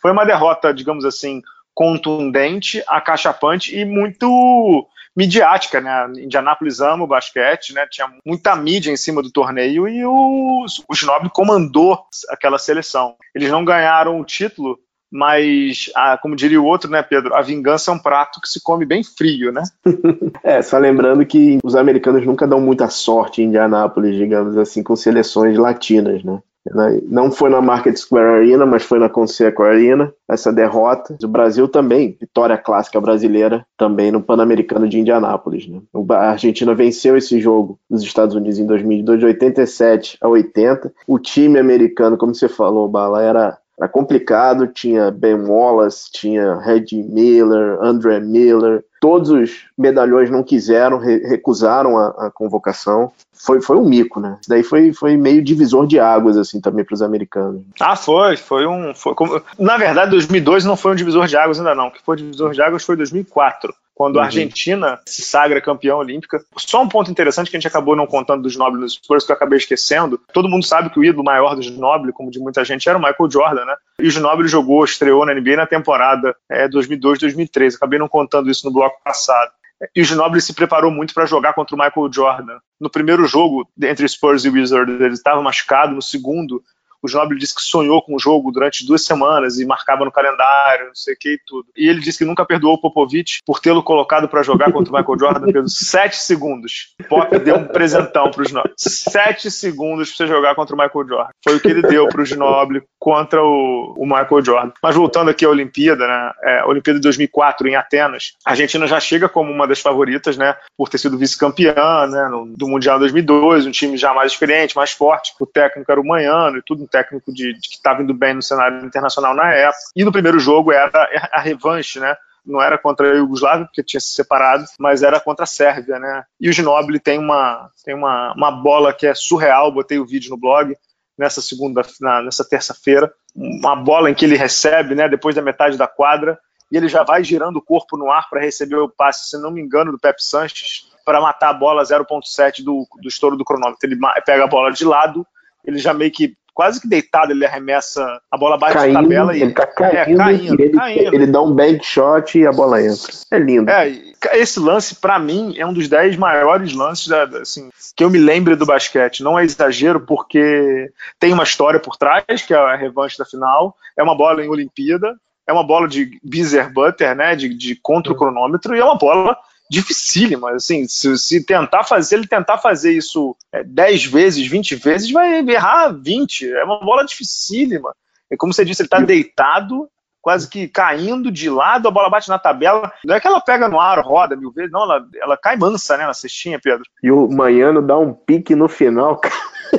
foi uma derrota, digamos assim, contundente, acachapante e muito midiática, né? Indianápolis ama o basquete, né? Tinha muita mídia em cima do torneio e o, o Ginobili comandou aquela seleção. Eles não ganharam o título, mas, ah, como diria o outro, né, Pedro? A vingança é um prato que se come bem frio, né? é, só lembrando que os americanos nunca dão muita sorte em Indianápolis, digamos assim, com seleções latinas, né? Né? Não foi na Market Square Arena, mas foi na Conseco Arena, essa derrota. O Brasil também, vitória clássica brasileira, também no Pan-Americano de Indianápolis. Né? A Argentina venceu esse jogo dos Estados Unidos em 2002, de 87 a 80. O time americano, como você falou, Bala, era era complicado, tinha Ben Wallace, tinha Reggie Miller, André Miller, todos os medalhões não quiseram, recusaram a, a, convocação. Foi, foi um mico, né? Isso daí foi, foi meio divisor de águas, assim, também para os americanos. Ah, foi. Foi um. Foi, como, na verdade, 2002 não foi um divisor de águas ainda não. O que foi divisor de águas foi 2004 quando a uhum. Argentina se sagra campeã olímpica. Só um ponto interessante que a gente acabou não contando dos Ginóbili nos Spurs, que eu acabei esquecendo. Todo mundo sabe que o ídolo maior do Ginóbili, como de muita gente, era o Michael Jordan, né? E o Ginóbili jogou, estreou na NBA na temporada é, 2002-2013. Acabei não contando isso no bloco passado. E o Ginobili se preparou muito para jogar contra o Michael Jordan. No primeiro jogo, entre Spurs e Wizards, ele estava machucado. No segundo, o Ginobili disse que sonhou com o jogo durante duas semanas e marcava no calendário, não sei o que e tudo. E ele disse que nunca perdoou o Popovich por tê-lo colocado para jogar contra o Michael Jordan pelos sete segundos. Pop deu um presentão para o Ginobili. Sete segundos para você jogar contra o Michael Jordan. Foi o que ele deu para o Ginobili contra o, o, Michael Jordan. Mas voltando aqui à Olimpíada, né? É, Olimpíada de 2004 em Atenas, a Argentina já chega como uma das favoritas, né? Por ter sido vice-campeã, né? No, do Mundial 2002, um time já mais experiente, mais forte. O técnico era o Manhano e tudo técnico de, de que estava indo bem no cenário internacional na época. E no primeiro jogo era a revanche, né? não era contra a Iugoslávia, porque tinha se separado, mas era contra a Sérvia, né? E o Ginóbili tem uma, tem uma, uma bola que é surreal, botei o vídeo no blog nessa segunda, na, nessa terça-feira, uma bola em que ele recebe, né, depois da metade da quadra, e ele já vai girando o corpo no ar para receber o passe, se não me engano, do Pep Sanches, para matar a bola 0.7 do, do estouro do cronômetro. Ele pega a bola de lado, ele já meio que quase que deitado, ele arremessa, a bola bate caindo, na tabela e ele tá caindo, é, caindo, ele, caindo. ele dá um bank shot e a bola entra. É lindo. É, esse lance, para mim, é um dos dez maiores lances assim, que eu me lembro do basquete. Não é exagero, porque tem uma história por trás, que é a revanche da final, é uma bola em Olimpíada, é uma bola de Beezer Butter, né, de, de contra o cronômetro, e é uma bola dificílima. Assim, se, se tentar fazer, ele tentar fazer isso é, 10 vezes, 20 vezes, vai errar 20. É uma bola dificílima. É como você disse, ele está deitado, quase que caindo de lado, a bola bate na tabela. Não é que ela pega no ar, roda mil vezes, não, ela, ela cai mansa, né, na cestinha, Pedro. E o Manhano dá um pique no final,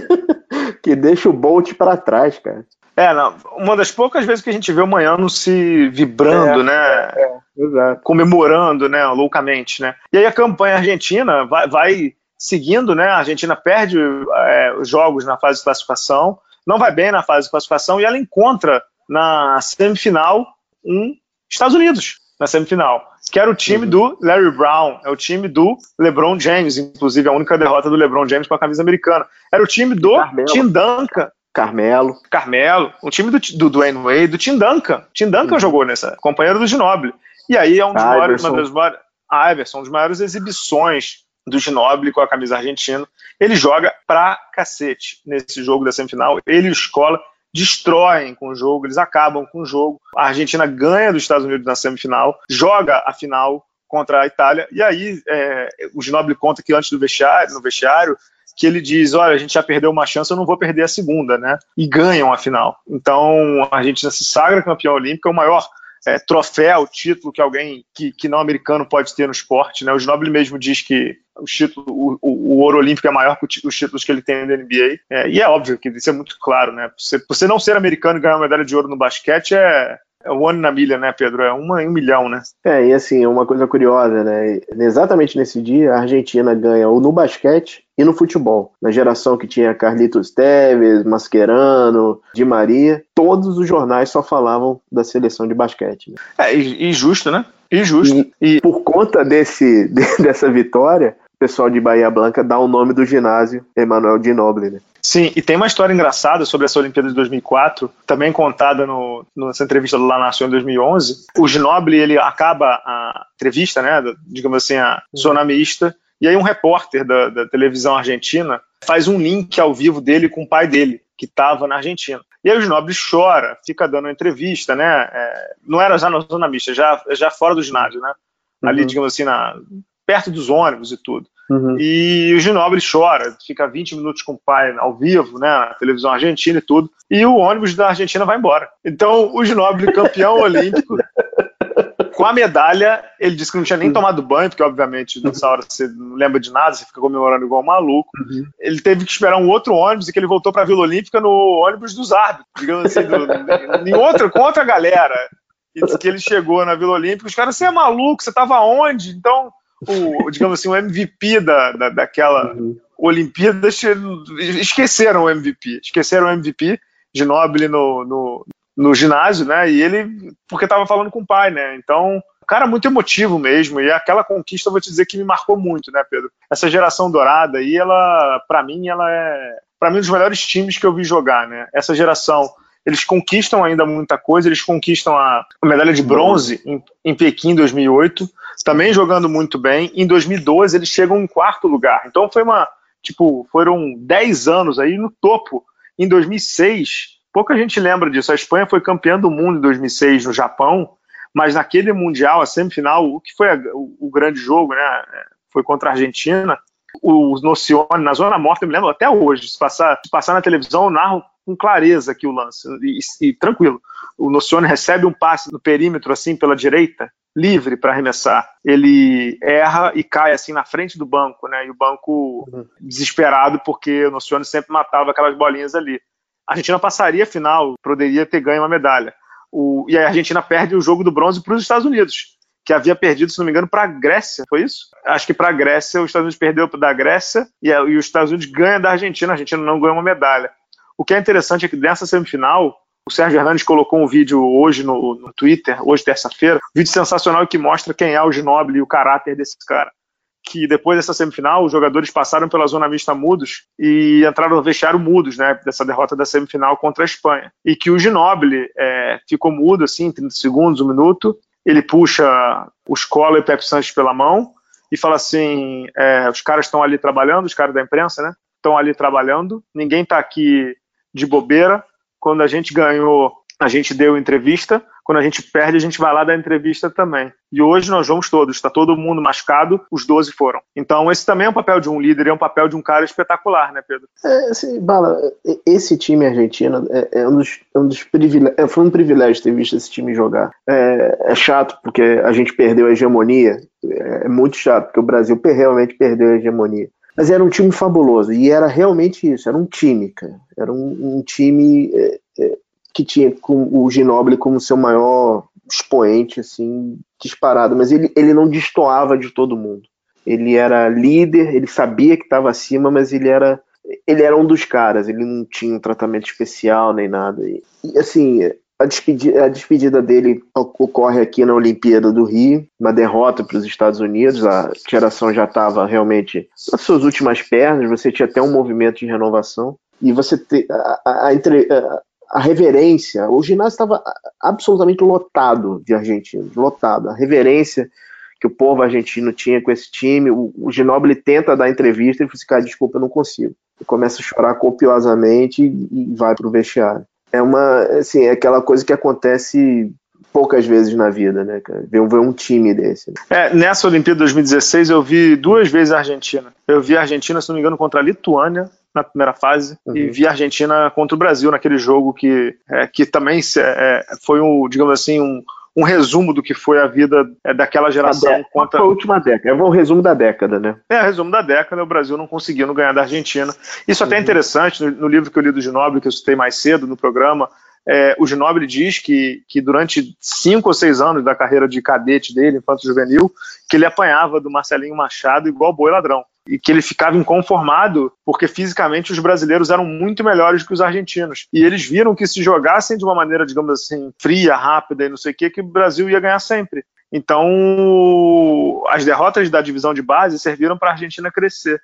que deixa o Bolt para trás, cara. É, não, uma das poucas vezes que a gente vê o Manhano se vibrando, é, né? É, é, comemorando, né? Loucamente, né? E aí a campanha argentina vai, vai seguindo, né? A Argentina perde é, os jogos na fase de classificação, não vai bem na fase de classificação e ela encontra na semifinal um Estados Unidos na semifinal, que era o time uhum. do Larry Brown, é o time do LeBron James, inclusive a única derrota do LeBron James com a camisa americana. Era o time do Carmelo. Tim Duncan, Carmelo. Carmelo, o time do, do Dwayne Wade, do Tim Duncan. Tim Duncan uhum. jogou nessa, companheiro do Ginobili. E aí é um dos maiores, uma das maiores, Iverson, um dos maiores exibições do Ginobili com a camisa argentina. Ele joga pra cacete nesse jogo da semifinal. Ele e o Escola destroem com o jogo, eles acabam com o jogo. A Argentina ganha dos Estados Unidos na semifinal, joga a final contra a Itália, e aí é, o Ginobili conta que antes do vestiário, no vestiário, que ele diz, olha, a gente já perdeu uma chance, eu não vou perder a segunda, né? E ganham a final. Então a Argentina se sagra campeão olímpico, é o maior é, troféu, título que alguém que, que não americano pode ter no esporte. Né? O Ginobili mesmo diz que o, o, o ouro olímpico é maior que os títulos que ele tem na NBA. É, e é óbvio que isso é muito claro. Né? Você, você não ser americano e ganhar uma medalha de ouro no basquete é, é um ano na milha, né, Pedro? É uma em um milhão, né? É, e assim, uma coisa curiosa, né? Exatamente nesse dia, a Argentina ganha ou no basquete e no futebol. Na geração que tinha Carlitos Teves, Mascherano, Di Maria, todos os jornais só falavam da seleção de basquete. Né? É, e, justo, né? E justo. E, e por conta desse, de, dessa vitória, o pessoal de Bahia Blanca dá o nome do ginásio Emanuel Ginobili, né? Sim, e tem uma história engraçada sobre essa Olimpíada de 2004, também contada no, nessa entrevista do La Nación em 2011. O Ginobili, ele acaba a entrevista, né, digamos assim, a zona mista, e aí um repórter da, da televisão argentina faz um link ao vivo dele com o pai dele, que estava na Argentina. E aí o Ginobili chora, fica dando uma entrevista, né? É, não era já na zona mista, já, já fora do ginásio, né? Ali, uhum. digamos assim, na, perto dos ônibus e tudo. Uhum. E o Ginobili chora, fica 20 minutos com o pai ao vivo, né, na televisão argentina e tudo, e o ônibus da Argentina vai embora. Então, o Ginobili, campeão olímpico, com a medalha, ele disse que não tinha nem uhum. tomado banho, porque obviamente nessa hora você não lembra de nada, você fica comemorando igual um maluco. Uhum. Ele teve que esperar um outro ônibus e que ele voltou para a Vila Olímpica no ônibus dos árbitros, digamos assim, do, em outro, com outra galera. E disse que ele chegou na Vila Olímpica, os caras, você é maluco, você estava onde? Então, o, digamos assim, o MVP da, da, daquela uhum. Olimpíada, esqueceram o MVP, esqueceram o MVP, de Nobile no, no, no ginásio, né? E ele, porque estava falando com o pai, né? Então, cara muito emotivo mesmo. E aquela conquista, eu vou te dizer que me marcou muito, né, Pedro? Essa geração dourada aí, ela, para mim, ela é, para mim, um dos melhores times que eu vi jogar, né? Essa geração eles conquistam ainda muita coisa, eles conquistam a, medalha de bronze em, em Pequim em 2008, também jogando muito bem. Em 2012 eles chegam em quarto lugar. Então foi uma, tipo, foram 10 anos aí no topo. Em 2006, pouca gente lembra disso. A Espanha foi campeã do mundo em 2006 no Japão, mas naquele mundial, a semifinal, o que foi a, o, o, grande jogo, né? Foi contra a Argentina. O Nocione, na Zona Morta, eu me lembro até hoje. Se passar, se passar na televisão, eu narro com clareza aqui o lance. E, e tranquilo. O Nocione recebe um passe no perímetro, assim, pela direita, livre para arremessar. Ele erra e cai assim na frente do banco, né? E o banco uhum. desesperado porque o Nocione sempre matava aquelas bolinhas ali. A Argentina passaria a final, poderia ter ganho uma medalha. O, e a Argentina perde o jogo do bronze para os Estados Unidos, que havia perdido, se não me engano, para a Grécia, foi isso? Acho que para a Grécia, os Estados Unidos perdeu da Grécia e, e os Estados Unidos ganham da Argentina, a Argentina não ganhou uma medalha. O que é interessante é que nessa semifinal, o Sérgio Hernandes colocou um vídeo hoje no, no Twitter, hoje terça-feira, um vídeo sensacional que mostra quem é o Ginobili e o caráter desse cara. Que depois dessa semifinal, os jogadores passaram pela zona mista mudos e entraram no vestiário mudos, né, dessa derrota da semifinal contra a Espanha. E que o Ginobili é, ficou mudo, assim, 30 segundos, um minuto, ele puxa o Scola e o Pepe Sanches pela mão e fala assim, é, os caras estão ali trabalhando, os caras da imprensa, né, estão ali trabalhando, ninguém está aqui de bobeira, quando a gente ganhou, a gente deu entrevista. Quando a gente perde, a gente vai lá dar entrevista também. E hoje nós vamos todos, está todo mundo machucado, os 12 foram. Então, esse também é um papel de um líder, é um papel de um cara espetacular, né, Pedro? É, assim, Bala, esse time argentino é, é um dos, é um dos. É, foi um privilégio ter visto esse time jogar. É, é, chato, porque a gente perdeu a hegemonia. É, é muito chato, porque o Brasil realmente perdeu a hegemonia. Mas era um time fabuloso, e era realmente isso, era um time, cara. Era um, um time é, que tinha com o Ginobili como seu maior expoente, assim, disparado, mas ele, ele não destoava de todo mundo. Ele era líder, ele sabia que estava acima, mas ele era ele era um dos caras, ele não tinha um tratamento especial nem nada. E, assim, a despedida, a despedida dele ocorre aqui na Olimpíada do Rio, uma derrota para os Estados Unidos. A geração já estava realmente nas suas últimas pernas, você tinha até um movimento de renovação. E você te, a, a, a, a reverência, o ginásio estava absolutamente lotado de argentinos, lotado. A reverência que o povo argentino tinha com esse time, o, o Ginóbili tenta dar entrevista e fala assim, cara, desculpa, eu não consigo. E começa a chorar copiosamente e, e vai para o vestiário. é uma, assim, é aquela coisa que acontece poucas vezes na vida, né, cara? Ver, ver um time desse. Né? É, nessa Olimpíada 2016 eu vi duas vezes a Argentina. Eu vi a Argentina, se não me engano, contra a Lituânia na primeira fase uhum. e vi a Argentina contra o Brasil naquele jogo que, é, que também é, foi um, digamos assim, um, um resumo do que foi a vida é, daquela geração. A contra... a última década. É um resumo da década, né? É, resumo da década, o Brasil não conseguindo ganhar da Argentina. Isso até é uhum. interessante, no, no, livro que eu li do Ginóbili, que eu citei mais cedo no programa, é, o Ginóbili diz que, que durante cinco ou seis anos da carreira de cadete dele, enquanto juvenil, que ele apanhava do Marcelinho Machado igual boi ladrão. E que ele ficava inconformado porque fisicamente os brasileiros eram muito melhores que os argentinos. E eles viram que se jogassem de uma maneira, digamos assim, fria, rápida e não sei o que, que o Brasil ia ganhar sempre. Então, as derrotas da divisão de base serviram para a Argentina crescer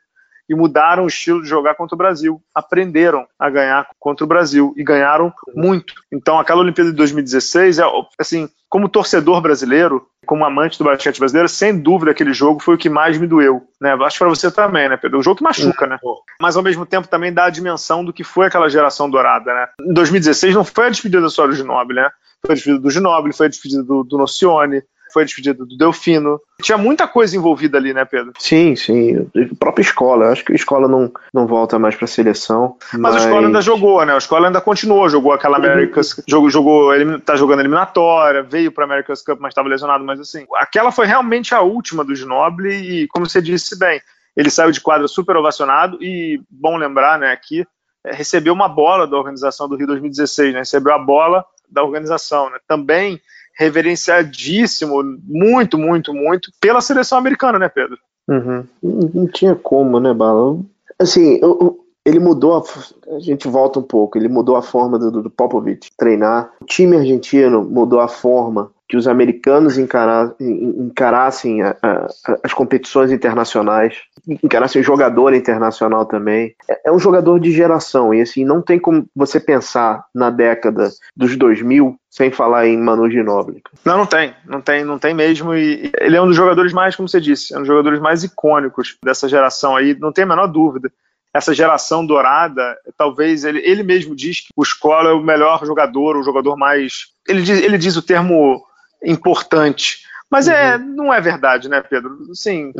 e mudaram o estilo de jogar contra o Brasil. Aprenderam a ganhar contra o Brasil e ganharam muito. Então, aquela Olimpíada de 2016, é, assim, como torcedor brasileiro, como amante do basquete brasileiro, sem dúvida aquele jogo foi o que mais me doeu. Né? Acho para você também, né, Pedro? O jogo que machuca, né? Mas ao mesmo tempo também dá a dimensão do que foi aquela geração dourada, né? Em 2016 não foi a despedida só do Ginóbili, né? Foi a despedida do Ginóbili, foi a despedida do, do Nocione, foi a despedida do Delfino. Tinha muita coisa envolvida ali, né, Pedro? Sim, sim. A própria escola. Acho que a escola não, não volta mais para a seleção. Mas... mas... a escola ainda jogou, né? A escola ainda continuou, jogou aquela America's, uhum. jogou, jogou, tá jogando eliminatória, veio para America's Cup, mas estava lesionado, mas assim, aquela foi realmente a última do Ginobili e, como você disse bem, ele saiu de quadra super ovacionado e, bom lembrar, né, aqui, é, recebeu uma bola da organização do Rio 2016, né? Recebeu a bola da organização, né? Também reverenciadíssimo, muito, muito, muito, pela seleção americana, né, Pedro? Uhum. Não, tinha como, né, Bala? Assim, eu, ele mudou, a, a, gente volta um pouco, ele mudou a forma do, do Popovich treinar. O time argentino mudou a forma que os americanos encarassem, encarassem a, a, as competições internacionais, encarassem o jogador internacional também. É, é, um jogador de geração, e assim, não tem como você pensar na década dos 2000 sem falar em Manu Ginóbili. Não, não tem, não tem, não tem mesmo, e ele é um dos jogadores mais, como você disse, é um dos jogadores mais icônicos dessa geração aí, não tem a menor dúvida essa geração dourada, talvez ele, ele mesmo diz que o Scola é o melhor jogador, o jogador mais. Ele diz, ele diz o termo importante. Mas é, uhum. não é verdade, né, Pedro? Sim.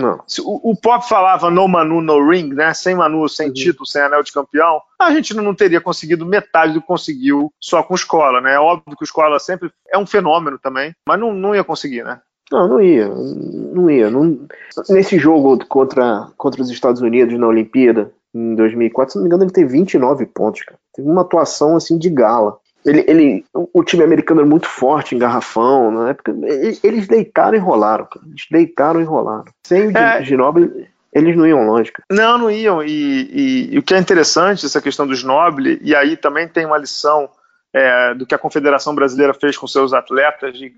O, o, Pop falava no Manu, no ring, né? Sem Manu, sem uhum. título, sem anel de campeão. A gente não teria conseguido metade do que conseguiu só com escola, né? É óbvio que o escola sempre é um fenômeno também, mas não, não ia conseguir, né? Não, não ia. Não ia. Não... Nesse jogo contra, contra os Estados Unidos na Olimpíada, em 2004, se não me engano, ele teve 29 pontos, cara. Teve uma atuação assim de gala. Ele, ele, o time americano era muito forte em garrafão, na época. Eles deitaram e rolaram, cara. Eles deitaram e rolaram. Sem o é. Ginobili, eles não iam longe. Cara. Não, não iam. E, e, e, o que é interessante, essa questão dos Ginobili, e aí também tem uma lição é, do que a Confederação Brasileira fez com seus atletas, de,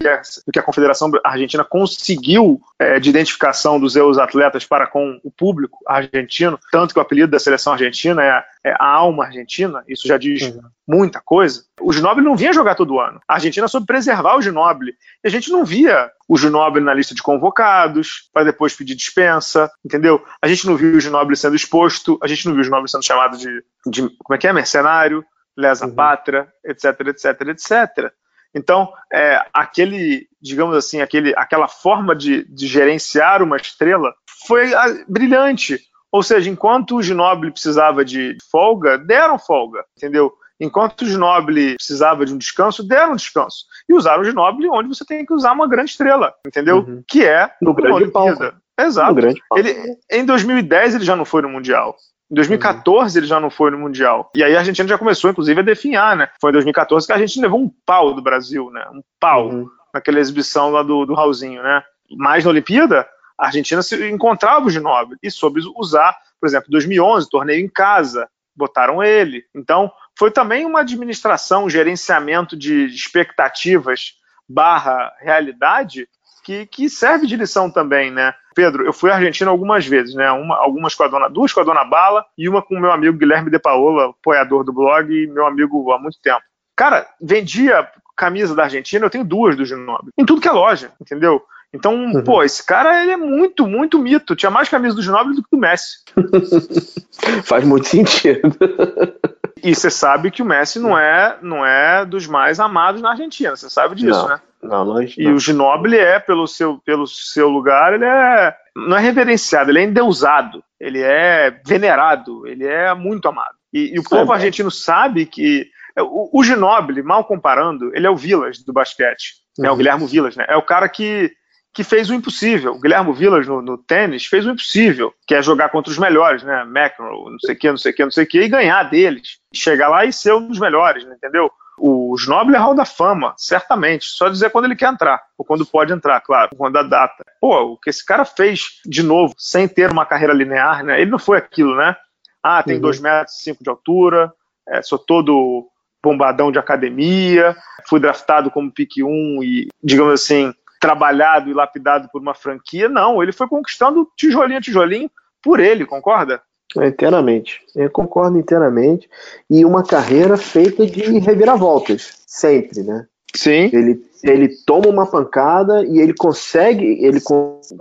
do que a Confederação Argentina conseguiu é, de identificação dos seus atletas para com o público argentino, tanto que o apelido da seleção argentina é, é a alma argentina, isso já diz uhum. muita coisa. O Ginóbili não vinha jogar todo ano. A Argentina soube preservar o Ginóbili. E a gente não via o Ginóbili na lista de convocados, para depois pedir dispensa, entendeu? A gente não viu o Ginóbili sendo exposto, a gente não viu o Ginóbili sendo chamado de, de como é que é, mercenário lesa uhum. pátria, etc, etc, etc. Então, é, aquele, digamos assim, aquele, aquela forma de, de gerenciar uma estrela foi a, ah, brilhante. Ou seja, enquanto o Ginobili precisava de folga, deram folga, entendeu? Enquanto o Ginobili precisava de um descanso, deram um descanso. E usaram o Ginobili onde você tem que usar uma grande estrela, entendeu? Uhum. Que é no grande palco. Exato. Ele, em 2010 ele já não foi no Mundial. Em 2014 uhum. ele já não foi no Mundial. E aí a Argentina já começou, inclusive, a definhar, né? Foi em 2014 que a gente levou um pau do Brasil, né? Um pau uhum. naquela exibição lá do, do Raulzinho, né? Mas na Olimpíada, a Argentina se encontrava o Ginóbili e soube usar, por exemplo, 2011, torneio em casa, botaram ele. Então, foi também uma administração, um gerenciamento de expectativas barra realidade que, que serve de lição também, né? Pedro, eu fui à Argentina algumas vezes, né? Uma, algumas com a dona, duas com a dona Bala e uma com o meu amigo Guilherme De Paola, apoiador do blog e meu amigo há muito tempo. Cara, vendia camisa da Argentina, eu tenho duas do Ginóbili, em tudo que é loja, entendeu? Então, uhum. pô, esse cara ele é muito, muito mito. Tinha mais camisa do Ginóbili do que do Messi. Faz muito sentido. E você sabe que o Messi não é, não é dos mais amados na Argentina, você sabe disso, não, né? Não, não, E o Ginóbili é, pelo seu, pelo seu lugar, ele é. Não é reverenciado, ele é endeusado, ele é venerado, ele é muito amado. E, e o povo É, argentino sabe que. O, o Ginóbili, mal comparando, ele é o Vilas do basquete, né? O Uhum. Guilherme Vilas, né? É o cara que, que fez o impossível. O Guilherme Vilas no, no tênis fez o impossível, que é jogar contra os melhores, né? McEnroe, não sei o que, não sei o que, não sei o que, e ganhar deles. Chegar lá e ser um dos melhores, né? entendeu? O Ginóbili é Hall da Fama, certamente. Só dizer quando ele quer entrar, ou quando pode entrar, claro, quando a data. Pô, o que esse cara fez de novo, sem ter uma carreira linear, né? Ele não foi aquilo, né? Ah, tem Uhum. 2 metros e cinco de altura, é, sou todo bombadão de academia, fui draftado como pique 1 e, digamos assim, trabalhado e lapidado por uma franquia. Não, ele foi conquistando tijolinho a tijolinho por ele, concorda? Inteiramente. Eu concordo inteiramente. E uma carreira feita de reviravoltas, sempre, né? Sim. Ele, ele toma uma pancada e ele consegue, ele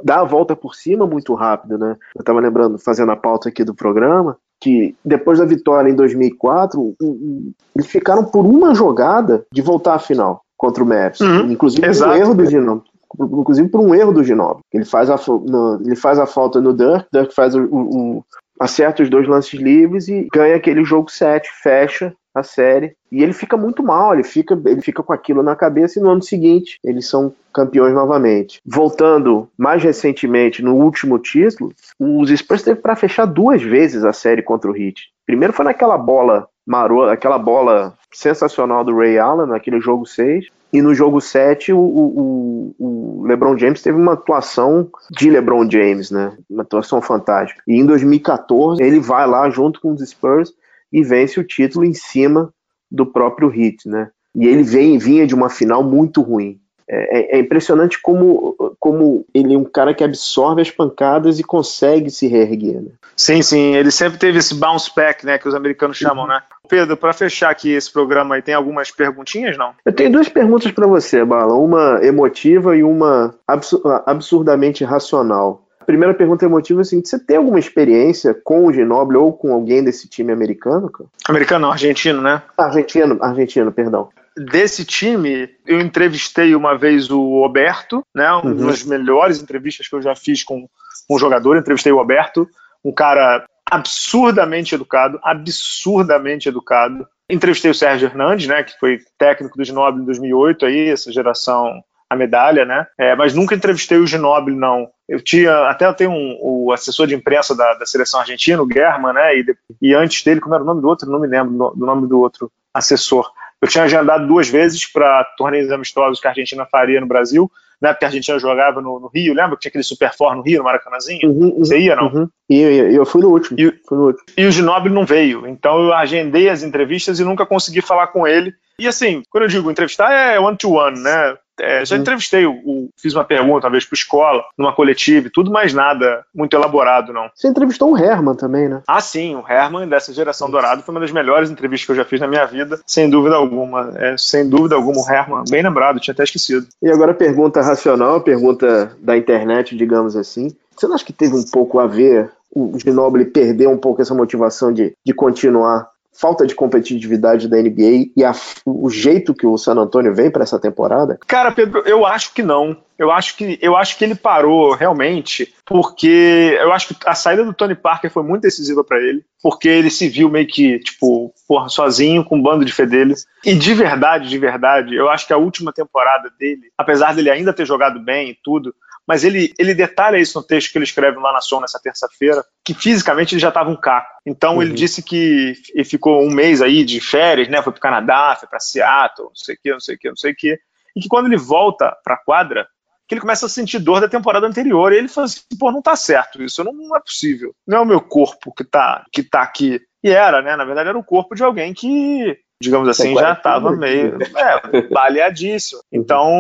dá a volta por cima muito rápido, né? Eu tava lembrando, fazendo a pauta aqui do programa, que depois da vitória em 2004, o- o- eles ficaram por uma jogada de voltar à final contra o Mavs. Uhum, inclusive exato. um erro do Ginobili. Inclusive por um erro do Ginobili. Ele faz a, no- ele faz a falta no Dirk, Dirk faz o, o- o- acerta os dois lances livres e ganha aquele jogo 7, fecha a série. E ele fica muito mal, ele fica, ele fica com aquilo na cabeça e no ano seguinte eles são campeões novamente. Voltando mais recentemente no último título, os Spurs teve para fechar duas vezes a série contra o Heat. Primeiro foi naquela bola marota, aquela bola sensacional do Ray Allen, naquele jogo 6. E no jogo 7, o, o, o LeBron James teve uma atuação de LeBron James, né? Uma atuação fantástica. E em 2014, ele vai lá junto com os Spurs e vence o título em cima do próprio Heat, né? E ele vem, vinha de uma final muito ruim. É, é- é impressionante como, como ele é um cara que absorve as pancadas e consegue se reerguer. Né? Sim, sim, ele sempre teve esse bounce back, né, que os americanos chamam, né? Pedro, para fechar aqui esse programa aí, tem algumas perguntinhas, não? Eu tenho duas perguntas para você, Bala. Uma emotiva e uma absu- absurdamente racional. A primeira pergunta emotiva é assim: você tem alguma experiência com o Ginobili ou com alguém desse time americano? Cara? Americano não, argentino, né? Argentino, argentino, perdão. Desse time, eu entrevistei uma vez o Roberto, né? Uma Uhum. das melhores entrevistas que eu já fiz com um jogador. Eu entrevistei o Roberto, um cara absurdamente educado, absurdamente educado. Entrevistei o Sérgio Hernandes, né? Que foi técnico do Ginóbili em 2008, aí, essa geração a medalha, né? É, mas nunca entrevistei o Ginóbili, não. Eu tinha, até eu tenho um, o assessor de imprensa da, da seleção argentina, o German, né? E, e antes dele, como era o nome do outro? Não me lembro do, nome do outro assessor. Eu tinha agendado duas vezes para torneios amistosos que a Argentina faria no Brasil, né? Porque a Argentina jogava no, no Rio, lembra que tinha aquele Super For no Rio, no Maracanãzinho? Uhum, uhum, Você ia, não? uhum. E eu, eu fui no último. E- Fui no último. E o Ginóbili não veio. Então eu agendei as entrevistas e nunca consegui falar com ele. E assim, quando eu digo entrevistar, é one-to-one, né? É, já Uhum. entrevistei, o, o- fiz uma pergunta uma vez para escola, numa coletiva e tudo, mas nada muito elaborado, não. Você entrevistou o Herman também, né? Ah, sim, o Herman dessa geração dourada foi uma das melhores entrevistas que eu já fiz na minha vida, sem dúvida alguma. É, sem dúvida alguma, o Herman, bem lembrado, tinha até esquecido. E agora a pergunta racional, a pergunta da internet, digamos assim. Você não acha que teve um pouco a ver o Ginobili perder um pouco essa motivação de, de continuar? Falta de competitividade da NBA e a- o jeito que o San Antonio vem para essa temporada? Cara, Pedro, eu acho que não. Eu acho que, eu acho que ele parou realmente porque eu acho que a saída do Tony Parker foi muito decisiva para ele, porque ele se viu meio que, tipo, porra, sozinho, com um bando de fedelho. E de verdade, de verdade, eu acho que a última temporada dele, apesar dele ainda ter jogado bem e tudo, mas ele, ele detalha isso no texto que ele escreve lá na Som nessa terça-feira, que fisicamente ele já estava um caco. Então Uhum. ele disse que ele ficou um mês aí de férias, né? Foi pro Canadá, foi para Seattle, não sei o que, não sei o que, não sei o que. E que quando ele volta pra quadra, que ele começa a sentir dor da temporada anterior. E ele fala assim, pô, não tá certo isso, não, não é possível. Não é o meu corpo que tá, que tá aqui. E era, né? Na verdade, era o corpo de alguém que, digamos assim, já estava meio é, baleadíssimo. Então,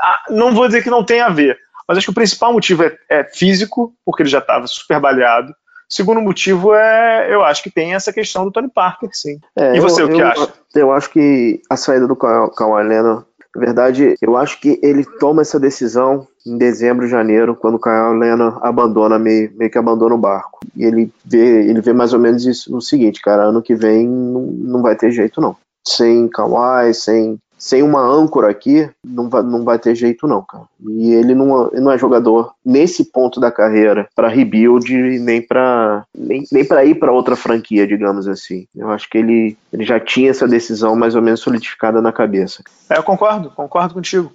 ah, não vou dizer que não tem a ver, mas acho que o principal motivo é, é físico, porque ele já estava super baleado. Segundo motivo é, eu acho que tem essa questão do Tony Parker, sim. É, E você, eu, o que eu- acha? Eu acho que a saída do Ka- Kawhi Leonard Na verdade, eu acho que ele toma essa decisão em dezembro, janeiro, quando o Kyle Leonard abandona, meio, meio que abandona o barco. E ele vê, ele vê mais ou menos isso no seguinte, cara, ano que vem não, não vai ter jeito não. Sem Kawhi, sem sem uma âncora aqui, não vai, não vai ter jeito não, cara. E ele não, ele não é jogador nesse ponto da carreira para rebuild nem para nem, nem para ir para outra franquia, digamos assim. Eu acho que ele, ele já tinha essa decisão mais ou menos solidificada na cabeça. É, eu concordo, concordo contigo.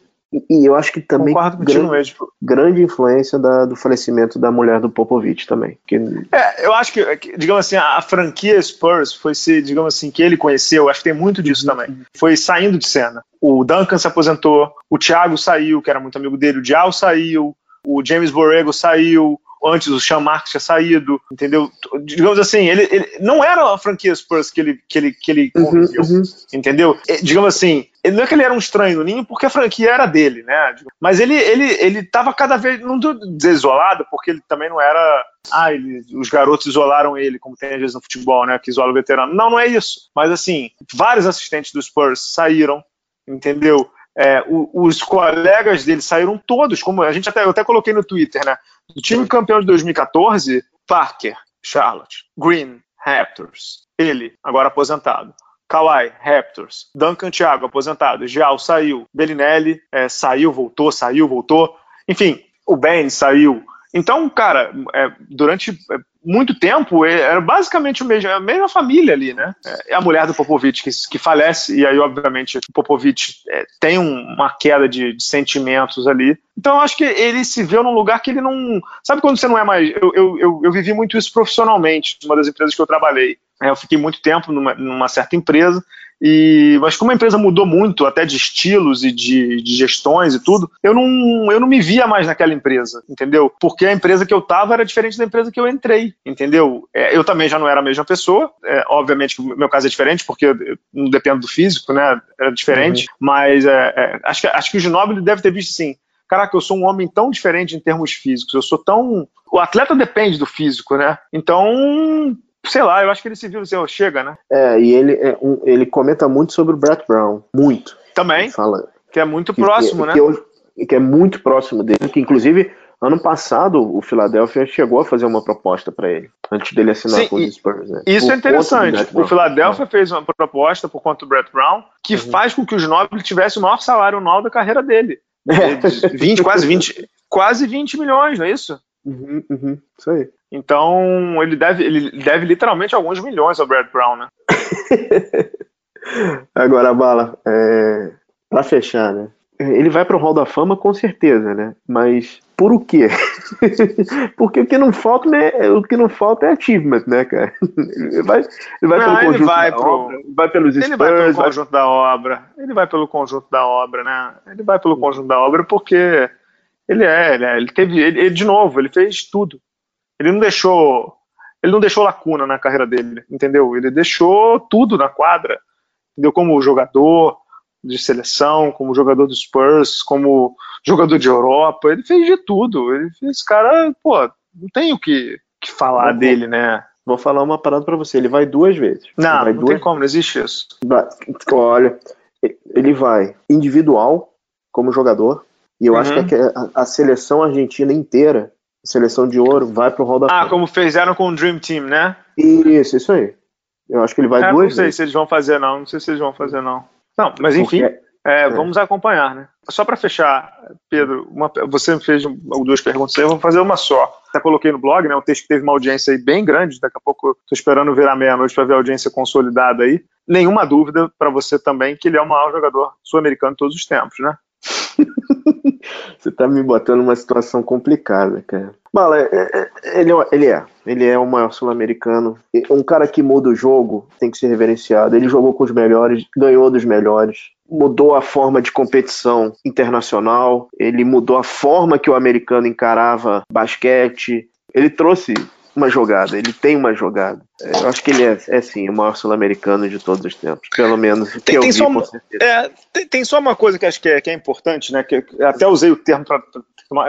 E, eu acho que também grande, grande influência da, do falecimento da mulher do Popovich também. Que... É, eu acho que, digamos assim, a, a, franquia Spurs foi se, digamos assim, que ele conheceu, acho que tem muito disso também. Foi saindo de cena. O Duncan se aposentou, o Thiago saiu, que era muito amigo dele, o Dial saiu, o James Borrego saiu, antes o Sean Marks tinha saído, entendeu? Digamos assim, ele, ele não era a franquia Spurs que ele, que ele, que ele uhum, conviveu, uhum, uhum. entendeu? digamos assim, ele, não é que ele era um estranho no ninho, porque a franquia era dele, né? Mas ele, ele, ele tava cada vez, não dizer isolado, porque ele também não era ah, ele, os garotos isolaram ele, como tem às vezes no futebol, né, que isola o veterano. Não, não é isso. Mas assim, vários assistentes do Spurs saíram, entendeu? É, o, os colegas dele saíram todos, como a gente até, eu até coloquei no Twitter, né? Do time campeão de 2014, Parker, Charlotte, Green, Raptors, ele, agora aposentado. Kawhi, Raptors, Duncan Thiago, aposentado, Gial saiu, Bellinelli é, saiu, voltou, saiu, voltou, enfim, o Ben saiu. Então, cara, é, durante é, muito tempo é, era basicamente o mesmo, a mesma família ali, né? É a mulher do Popovich que, que falece, e aí, obviamente, o Popovich é, tem um, uma queda de, de, sentimentos ali. Então, eu acho que ele se viu num lugar que ele não. Sabe quando você não é mais. Eu, eu, eu, eu vivi muito isso profissionalmente, numa das empresas que eu trabalhei. É, eu fiquei muito tempo numa, numa certa empresa e, mas como a empresa mudou muito, até de estilos e de, de, gestões e tudo, eu não, eu não me via mais naquela empresa, entendeu? Porque a empresa que eu estava era diferente da empresa que eu entrei, entendeu? É, eu também já não era a mesma pessoa, é, obviamente que o meu caso é diferente, porque eu, não dependo do físico, né? Era diferente, uhum. mas é, é, acho, que, acho que o Ginóbili deve ter visto assim, caraca, eu sou um homem tão diferente em termos físicos, eu sou tão. O atleta depende do físico, né? Então, sei lá, eu acho que ele se viu assim, oh, chega, né? É, e ele, é um, ele comenta muito sobre o Brett Brown, muito. Também, fala, que é muito que, próximo, que, né? Que, eu, que, é muito próximo dele, que inclusive ano passado o Philadelphia chegou a fazer uma proposta para ele, antes dele assinar Sim, com os Spurs. Né? Isso por é interessante, o Philadelphia fez uma proposta por conta do Brett Brown, que uhum. faz com que o Ginobili tivesse o maior salário anual da carreira dele. É. 20, quase 20, quase 20 milhões, não é isso? Uhum, uhum, isso aí. Então, ele deve, ele deve literalmente alguns milhões ao Brad Brown, né? Agora, Bala, é... para fechar, né? Ele vai pro Hall da Fama com certeza, né? Mas por o quê? Porque o que não falta, né? O que não falta é achievement, né, cara? Ele vai, ele vai não, pelo ele conjunto vai da pro... obra, vai pelos Ele Spurs, vai pelo vai... conjunto da obra. Ele vai pelo conjunto da obra, né? Ele vai pelo conjunto da obra porque ele é, ele, é, ele teve, ele, ele, de novo, ele fez tudo. Ele não deixou, ele não deixou lacuna na carreira dele, entendeu? Ele deixou tudo na quadra, entendeu? Como jogador de seleção, como jogador do Spurs, como jogador de Europa, ele fez de tudo. Ele fez, cara, pô, não tem o que, que falar dele, né? Vou falar uma parada para você. Ele vai duas vezes. Não, não duas... tem como, não existe isso. Vai, olha, ele vai individual como jogador, e eu uhum. acho que a, a, seleção argentina inteira seleção de ouro, vai pro Hall da Ah, como fizeram com o Dream Team, né? Isso, isso aí. Eu acho que ele vai é, duas Não sei vezes. se eles vão fazer, não. Não sei se eles vão fazer, não. Não, mas enfim, Porque... é, vamos acompanhar, né? Só para fechar, Pedro, uma, você me fez duas perguntas aí, eu vou fazer uma só. Até coloquei no blog, né? Um texto que teve uma audiência aí bem grande, daqui a pouco estou esperando ver a meia-noite para ver a audiência consolidada aí. Nenhuma dúvida para você também que ele é o maior jogador sul-americano de todos os tempos, né? Você tá me botando numa situação complicada, cara. Bala, é, é, ele, é, ele é. Ele é o maior sul-americano. Um cara que muda o jogo tem que ser reverenciado. Ele jogou com os melhores, ganhou dos melhores. Mudou a forma de competição internacional. Ele mudou a forma que o americano encarava basquete. Ele trouxe uma jogada, ele tem uma jogada. Eu acho que ele é, é sim, o maior sul-americano de todos os tempos, pelo menos tem, que eu tem vi, só uma, é, tem, tem, só uma coisa que acho que é, que é importante, né, que até usei o termo para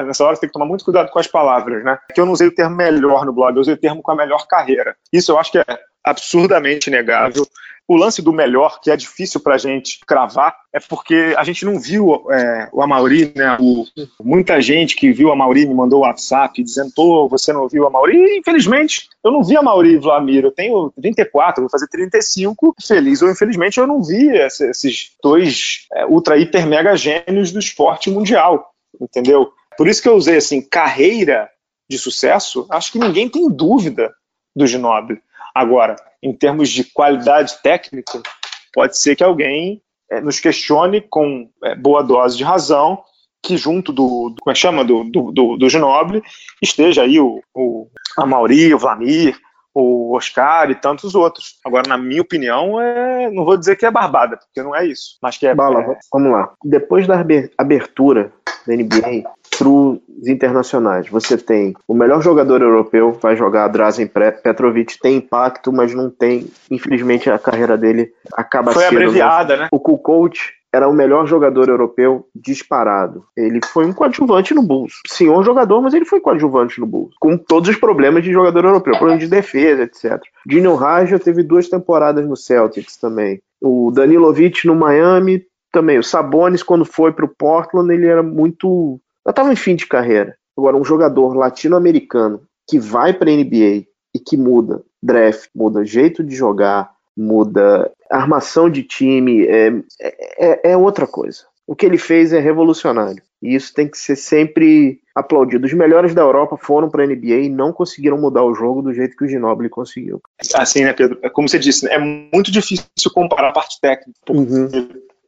nessa hora você tem que tomar muito cuidado com as palavras, né, que eu não usei o termo melhor no blog, eu usei o termo com a melhor carreira. Isso eu acho que é absurdamente inegável. O lance do melhor, que é difícil para a gente cravar, é porque a gente não viu é, o Amauri, né? O, muita gente que viu a Mauri me mandou o WhatsApp dizendo: Tô, você não viu a Mauri? E, infelizmente, eu não vi a Mauri Vlamir. Eu tenho 34, vou fazer 35. Feliz ou infelizmente, eu não vi esses dois é, ultra, hiper, mega gênios do esporte mundial, entendeu? Por isso que eu usei assim, carreira de sucesso, acho que ninguém tem dúvida do Ginóbili. Agora, em termos de qualidade técnica, pode ser que alguém é, nos questione com é, boa dose de razão que junto do, do como é que chama, do, do, do, do Ginóbili, esteja aí o, o Amauri, o Vlamir, o Oscar e tantos outros. Agora, na minha opinião, é, não vou dizer que é barbada, porque não é isso, mas que é... Bala, é... vamos lá. Depois da abertura da NBA, para os internacionais. Você tem o melhor jogador europeu, vai jogar Drazen Petrovic, tem impacto, mas não tem. Infelizmente, a carreira dele acaba Foi sendo. Foi abreviada, né? O Kukoc era o melhor jogador europeu disparado. Ele foi um coadjuvante no Bulls. Senhor jogador, mas ele foi coadjuvante no Bulls. Com todos os problemas de jogador europeu, problema de defesa, etc. Dino Raja teve duas temporadas no Celtics também. O Danilovic no Miami também. O Sabonis, quando foi para o Portland, ele era muito já estava em fim de carreira. Agora, um jogador latino-americano que vai para a NBA e que muda draft, muda jeito de jogar, muda armação de time, é, é, é outra coisa. O que ele fez é revolucionário. E isso tem que ser sempre aplaudido. Os melhores da Europa foram para a NBA e não conseguiram mudar o jogo do jeito que o Ginobili conseguiu. Assim, né, Pedro? É como você disse, é muito difícil comparar a parte técnica. Uhum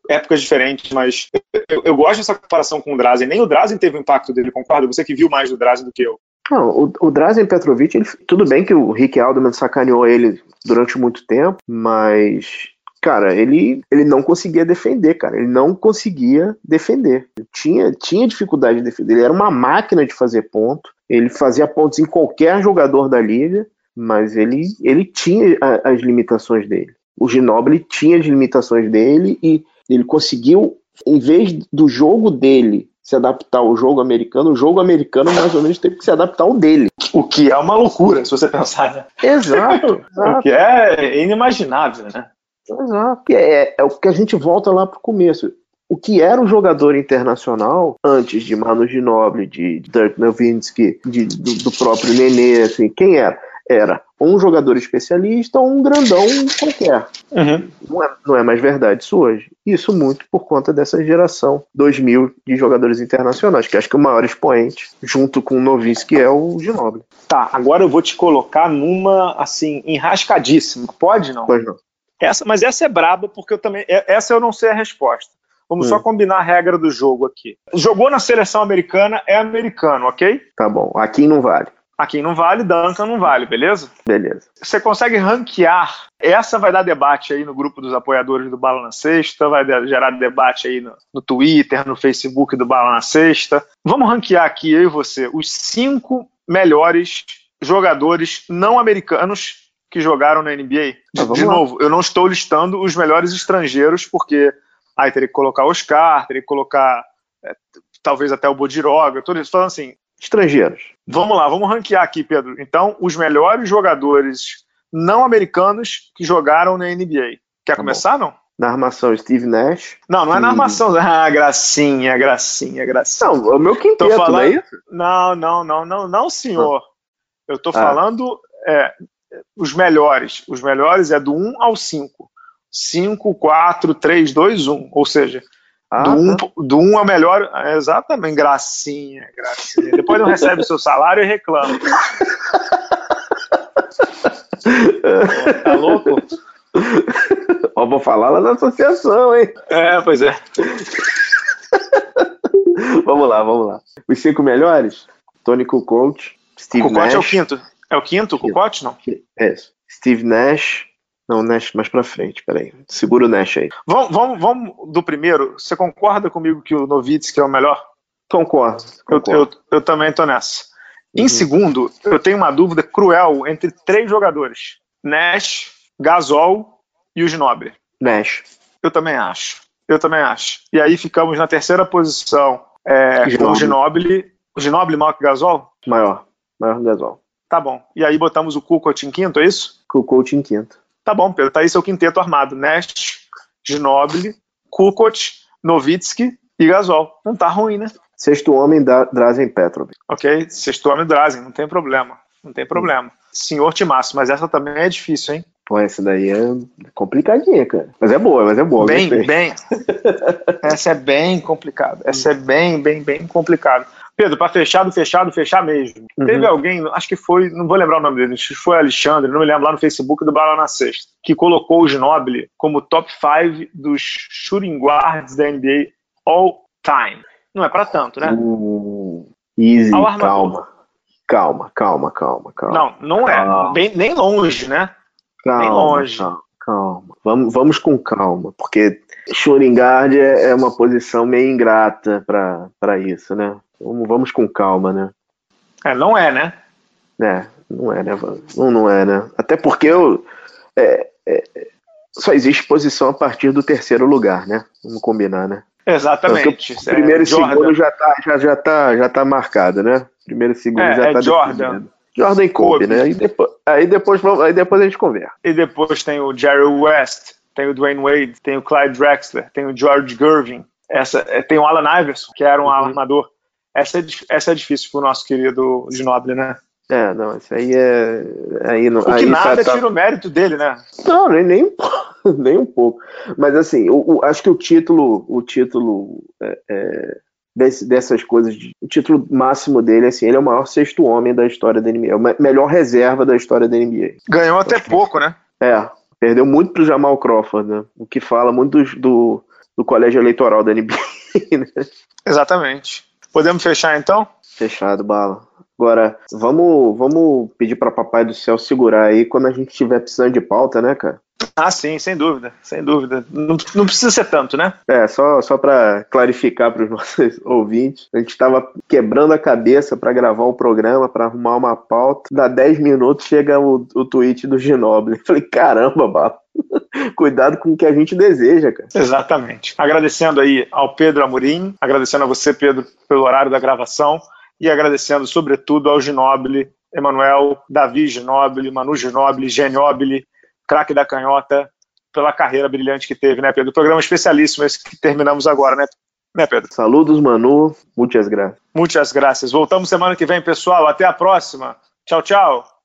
épocas diferentes, mas eu, eu, gosto dessa comparação com o Drazen. Nem o Drazen teve o impacto dele, concorda? Você que viu mais do Drazen do que eu. Não, o, o Drazen Petrovic, ele, tudo bem que o Rick Alderman sacaneou ele durante muito tempo, mas cara, ele, ele não conseguia defender, cara. Ele não conseguia defender. Tinha, tinha dificuldade de defender. Ele era uma máquina de fazer ponto. Ele fazia pontos em qualquer jogador da liga, mas ele, ele tinha a, as limitações dele. O Ginobili tinha as limitações dele e ele conseguiu, em vez do jogo dele se adaptar ao jogo americano, o jogo americano mais ou menos teve que se adaptar ao dele. O que é uma loucura, se você pensar, né? Exato. exato. o que é inimaginável, né? Exato. É, é o que a gente volta lá para o começo. O que era um jogador internacional antes de Manu Ginobili, de Dirk Nowitzki, de, do, do próprio Nenê, assim, quem era? Era um jogador especialista ou um grandão qualquer. Uhum. Não, é, não, é, mais verdade isso hoje. Isso muito por conta dessa geração 2000 de jogadores internacionais, que acho que o maior expoente, junto com o Novinsky, é o Ginobili. Tá, agora eu vou te colocar numa, assim, enrascadíssima. Pode não? Pode não. Essa, mas essa é braba porque eu também. É, essa eu não sei a resposta. Vamos hum. só combinar a regra do jogo aqui. Jogou na seleção americana, é americano, ok? Tá bom. Aqui não vale. Aqui não vale, Duncan não vale, beleza? Beleza. Você consegue ranquear. Essa vai dar debate aí no grupo dos apoiadores do Bala na Sexta, vai gerar debate aí no, no Twitter, no Facebook do Bala na Sexta. Vamos ranquear aqui, eu e você, os cinco melhores jogadores não americanos que jogaram na NBA. Ah, de lá. novo, eu não estou listando os melhores estrangeiros, porque aí teria que colocar Oscar, teria que colocar é, talvez até o Bodiroga, tudo isso. Falando assim, estrangeiros. Vamos lá, vamos ranquear aqui, Pedro. Então, os melhores jogadores não americanos que jogaram na NBA. Quer tá começar, bom. não? Na armação, Steve Nash. Não, não é na armação. Ah, gracinha, gracinha, gracinha. Não, o meu quinteto, tô falando... não é isso? Não, não, não, não, não, senhor. Ah. Eu tô ah. falando é, os melhores. Os melhores é do 1 ao 5. 5, 4, 3, 2, 1. Ou seja, ah, do, um, tá. do um é o melhor. Exatamente, gracinha, gracinha. Depois não recebe o seu salário e reclama. Pô, tá louco? Ó, vou falar lá na associação, hein? É, pois é. vamos lá, vamos lá. Os cinco melhores? Tony Kukoc, Steve Kukoc Nash. é o quinto. É o quinto, Kukoc, não? É. Steve Nash, não, Nash mais pra frente, peraí. Segura o Nash aí. Vamos, vamos, vamos do primeiro. Você concorda comigo que o Novitsky é o melhor? Concordo. concordo. Eu, eu, eu, também tô nessa. Uhum. Em segundo, eu tenho uma dúvida cruel entre três jogadores: Nash, Gasol e o Ginobili. Nash. Eu também acho. Eu também acho. E aí ficamos na terceira posição é, Ginobili. com o Ginobili. O Ginobili maior que o Gasol? Maior. Maior que o Gasol. Tá bom. E aí botamos o Kukoc em quinto, é isso? Kukoc em quinto. Tá bom, Pedro, tá aí seu quinteto armado. Nest, Ginobili, Kukoc, Novitsky e Gasol. Não tá ruim, né? Sexto homem, da Drazen Petrov. Ok, sexto homem, Drazen, não tem problema. Não tem problema. Senhor Timaço, mas essa também é difícil, hein? Pô, essa daí é complicadinha, cara. Mas é boa, mas é boa. Bem, bem. essa é bem complicada. Essa é bem, bem, bem complicada. Pedro, para fechado, fechado, fechar mesmo. Uhum. Teve alguém, acho que foi, não vou lembrar o nome dele, foi Alexandre, não me lembro, lá no Facebook do Bala na Sexta, que colocou o Ginobili como top 5 dos shooting guards da NBA all time. Não é para tanto, né? Uh, easy, calma. Calma, calma, calma, calma. Não, não é. Bem, nem longe, né? Calma, nem longe. Calma, calma. Vamos, vamos com calma, porque shooting guard é, é uma posição meio ingrata para isso, né? Vamos, vamos com calma, né? É, não é, né? É, não é, né? Não, não é, né? Até porque eu, é, é, só existe posição a partir do terceiro lugar, né? Vamos combinar, né? Exatamente. o primeiro e segundo já tá, já, já, tá, já tá marcado, né? Primeiro e segundo é, já é tá Jordan. Definido. Jordan e Kobe, Kobe, né? Aí depois, aí, depois, aí depois a gente conversa. E depois tem o Jerry West, tem o Dwayne Wade, tem o Clyde Drexler, tem o George Gervin, essa, é, tem o Alan Iverson, que era um uhum. armador. Essa é, essa é difícil pro nosso querido Ginobili, né? É, não, isso aí é. Aí não, o que aí nada tá, tira o mérito dele, né? Não, nem, nem, nem um pouco. Mas assim, o, o, acho que o título, o título é, é, desse, dessas coisas, de, o título máximo dele, assim, ele é o maior sexto homem da história da NBA, o melhor reserva da história da NBA. Ganhou até pouco, né? É, perdeu muito pro Jamal Crawford, né? O que fala muito do, do, do colégio eleitoral da NBA. Né? Exatamente. Podemos fechar então? Fechado, bala. Agora, vamos, vamos pedir para Papai do Céu segurar aí quando a gente estiver precisando de pauta, né, cara? Ah, sim, sem dúvida, sem dúvida. Não, não precisa ser tanto, né? É, só, só para clarificar para os nossos ouvintes, a gente estava quebrando a cabeça para gravar o programa, para arrumar uma pauta. Dá 10 minutos chega o, o tweet do Ginobili. Falei, caramba, Bala. Cuidado com o que a gente deseja, cara. Exatamente. Agradecendo aí ao Pedro Amorim, agradecendo a você, Pedro, pelo horário da gravação e agradecendo, sobretudo, ao Ginobili, Emanuel, Davi Ginobili, Manu Ginobili, Genobili, craque da canhota, pela carreira brilhante que teve, né, Pedro? Programa especialíssimo esse que terminamos agora, né, né Pedro? Saludos, Manu. Muitas graças. Muitas graças. Voltamos semana que vem, pessoal. Até a próxima. Tchau, tchau.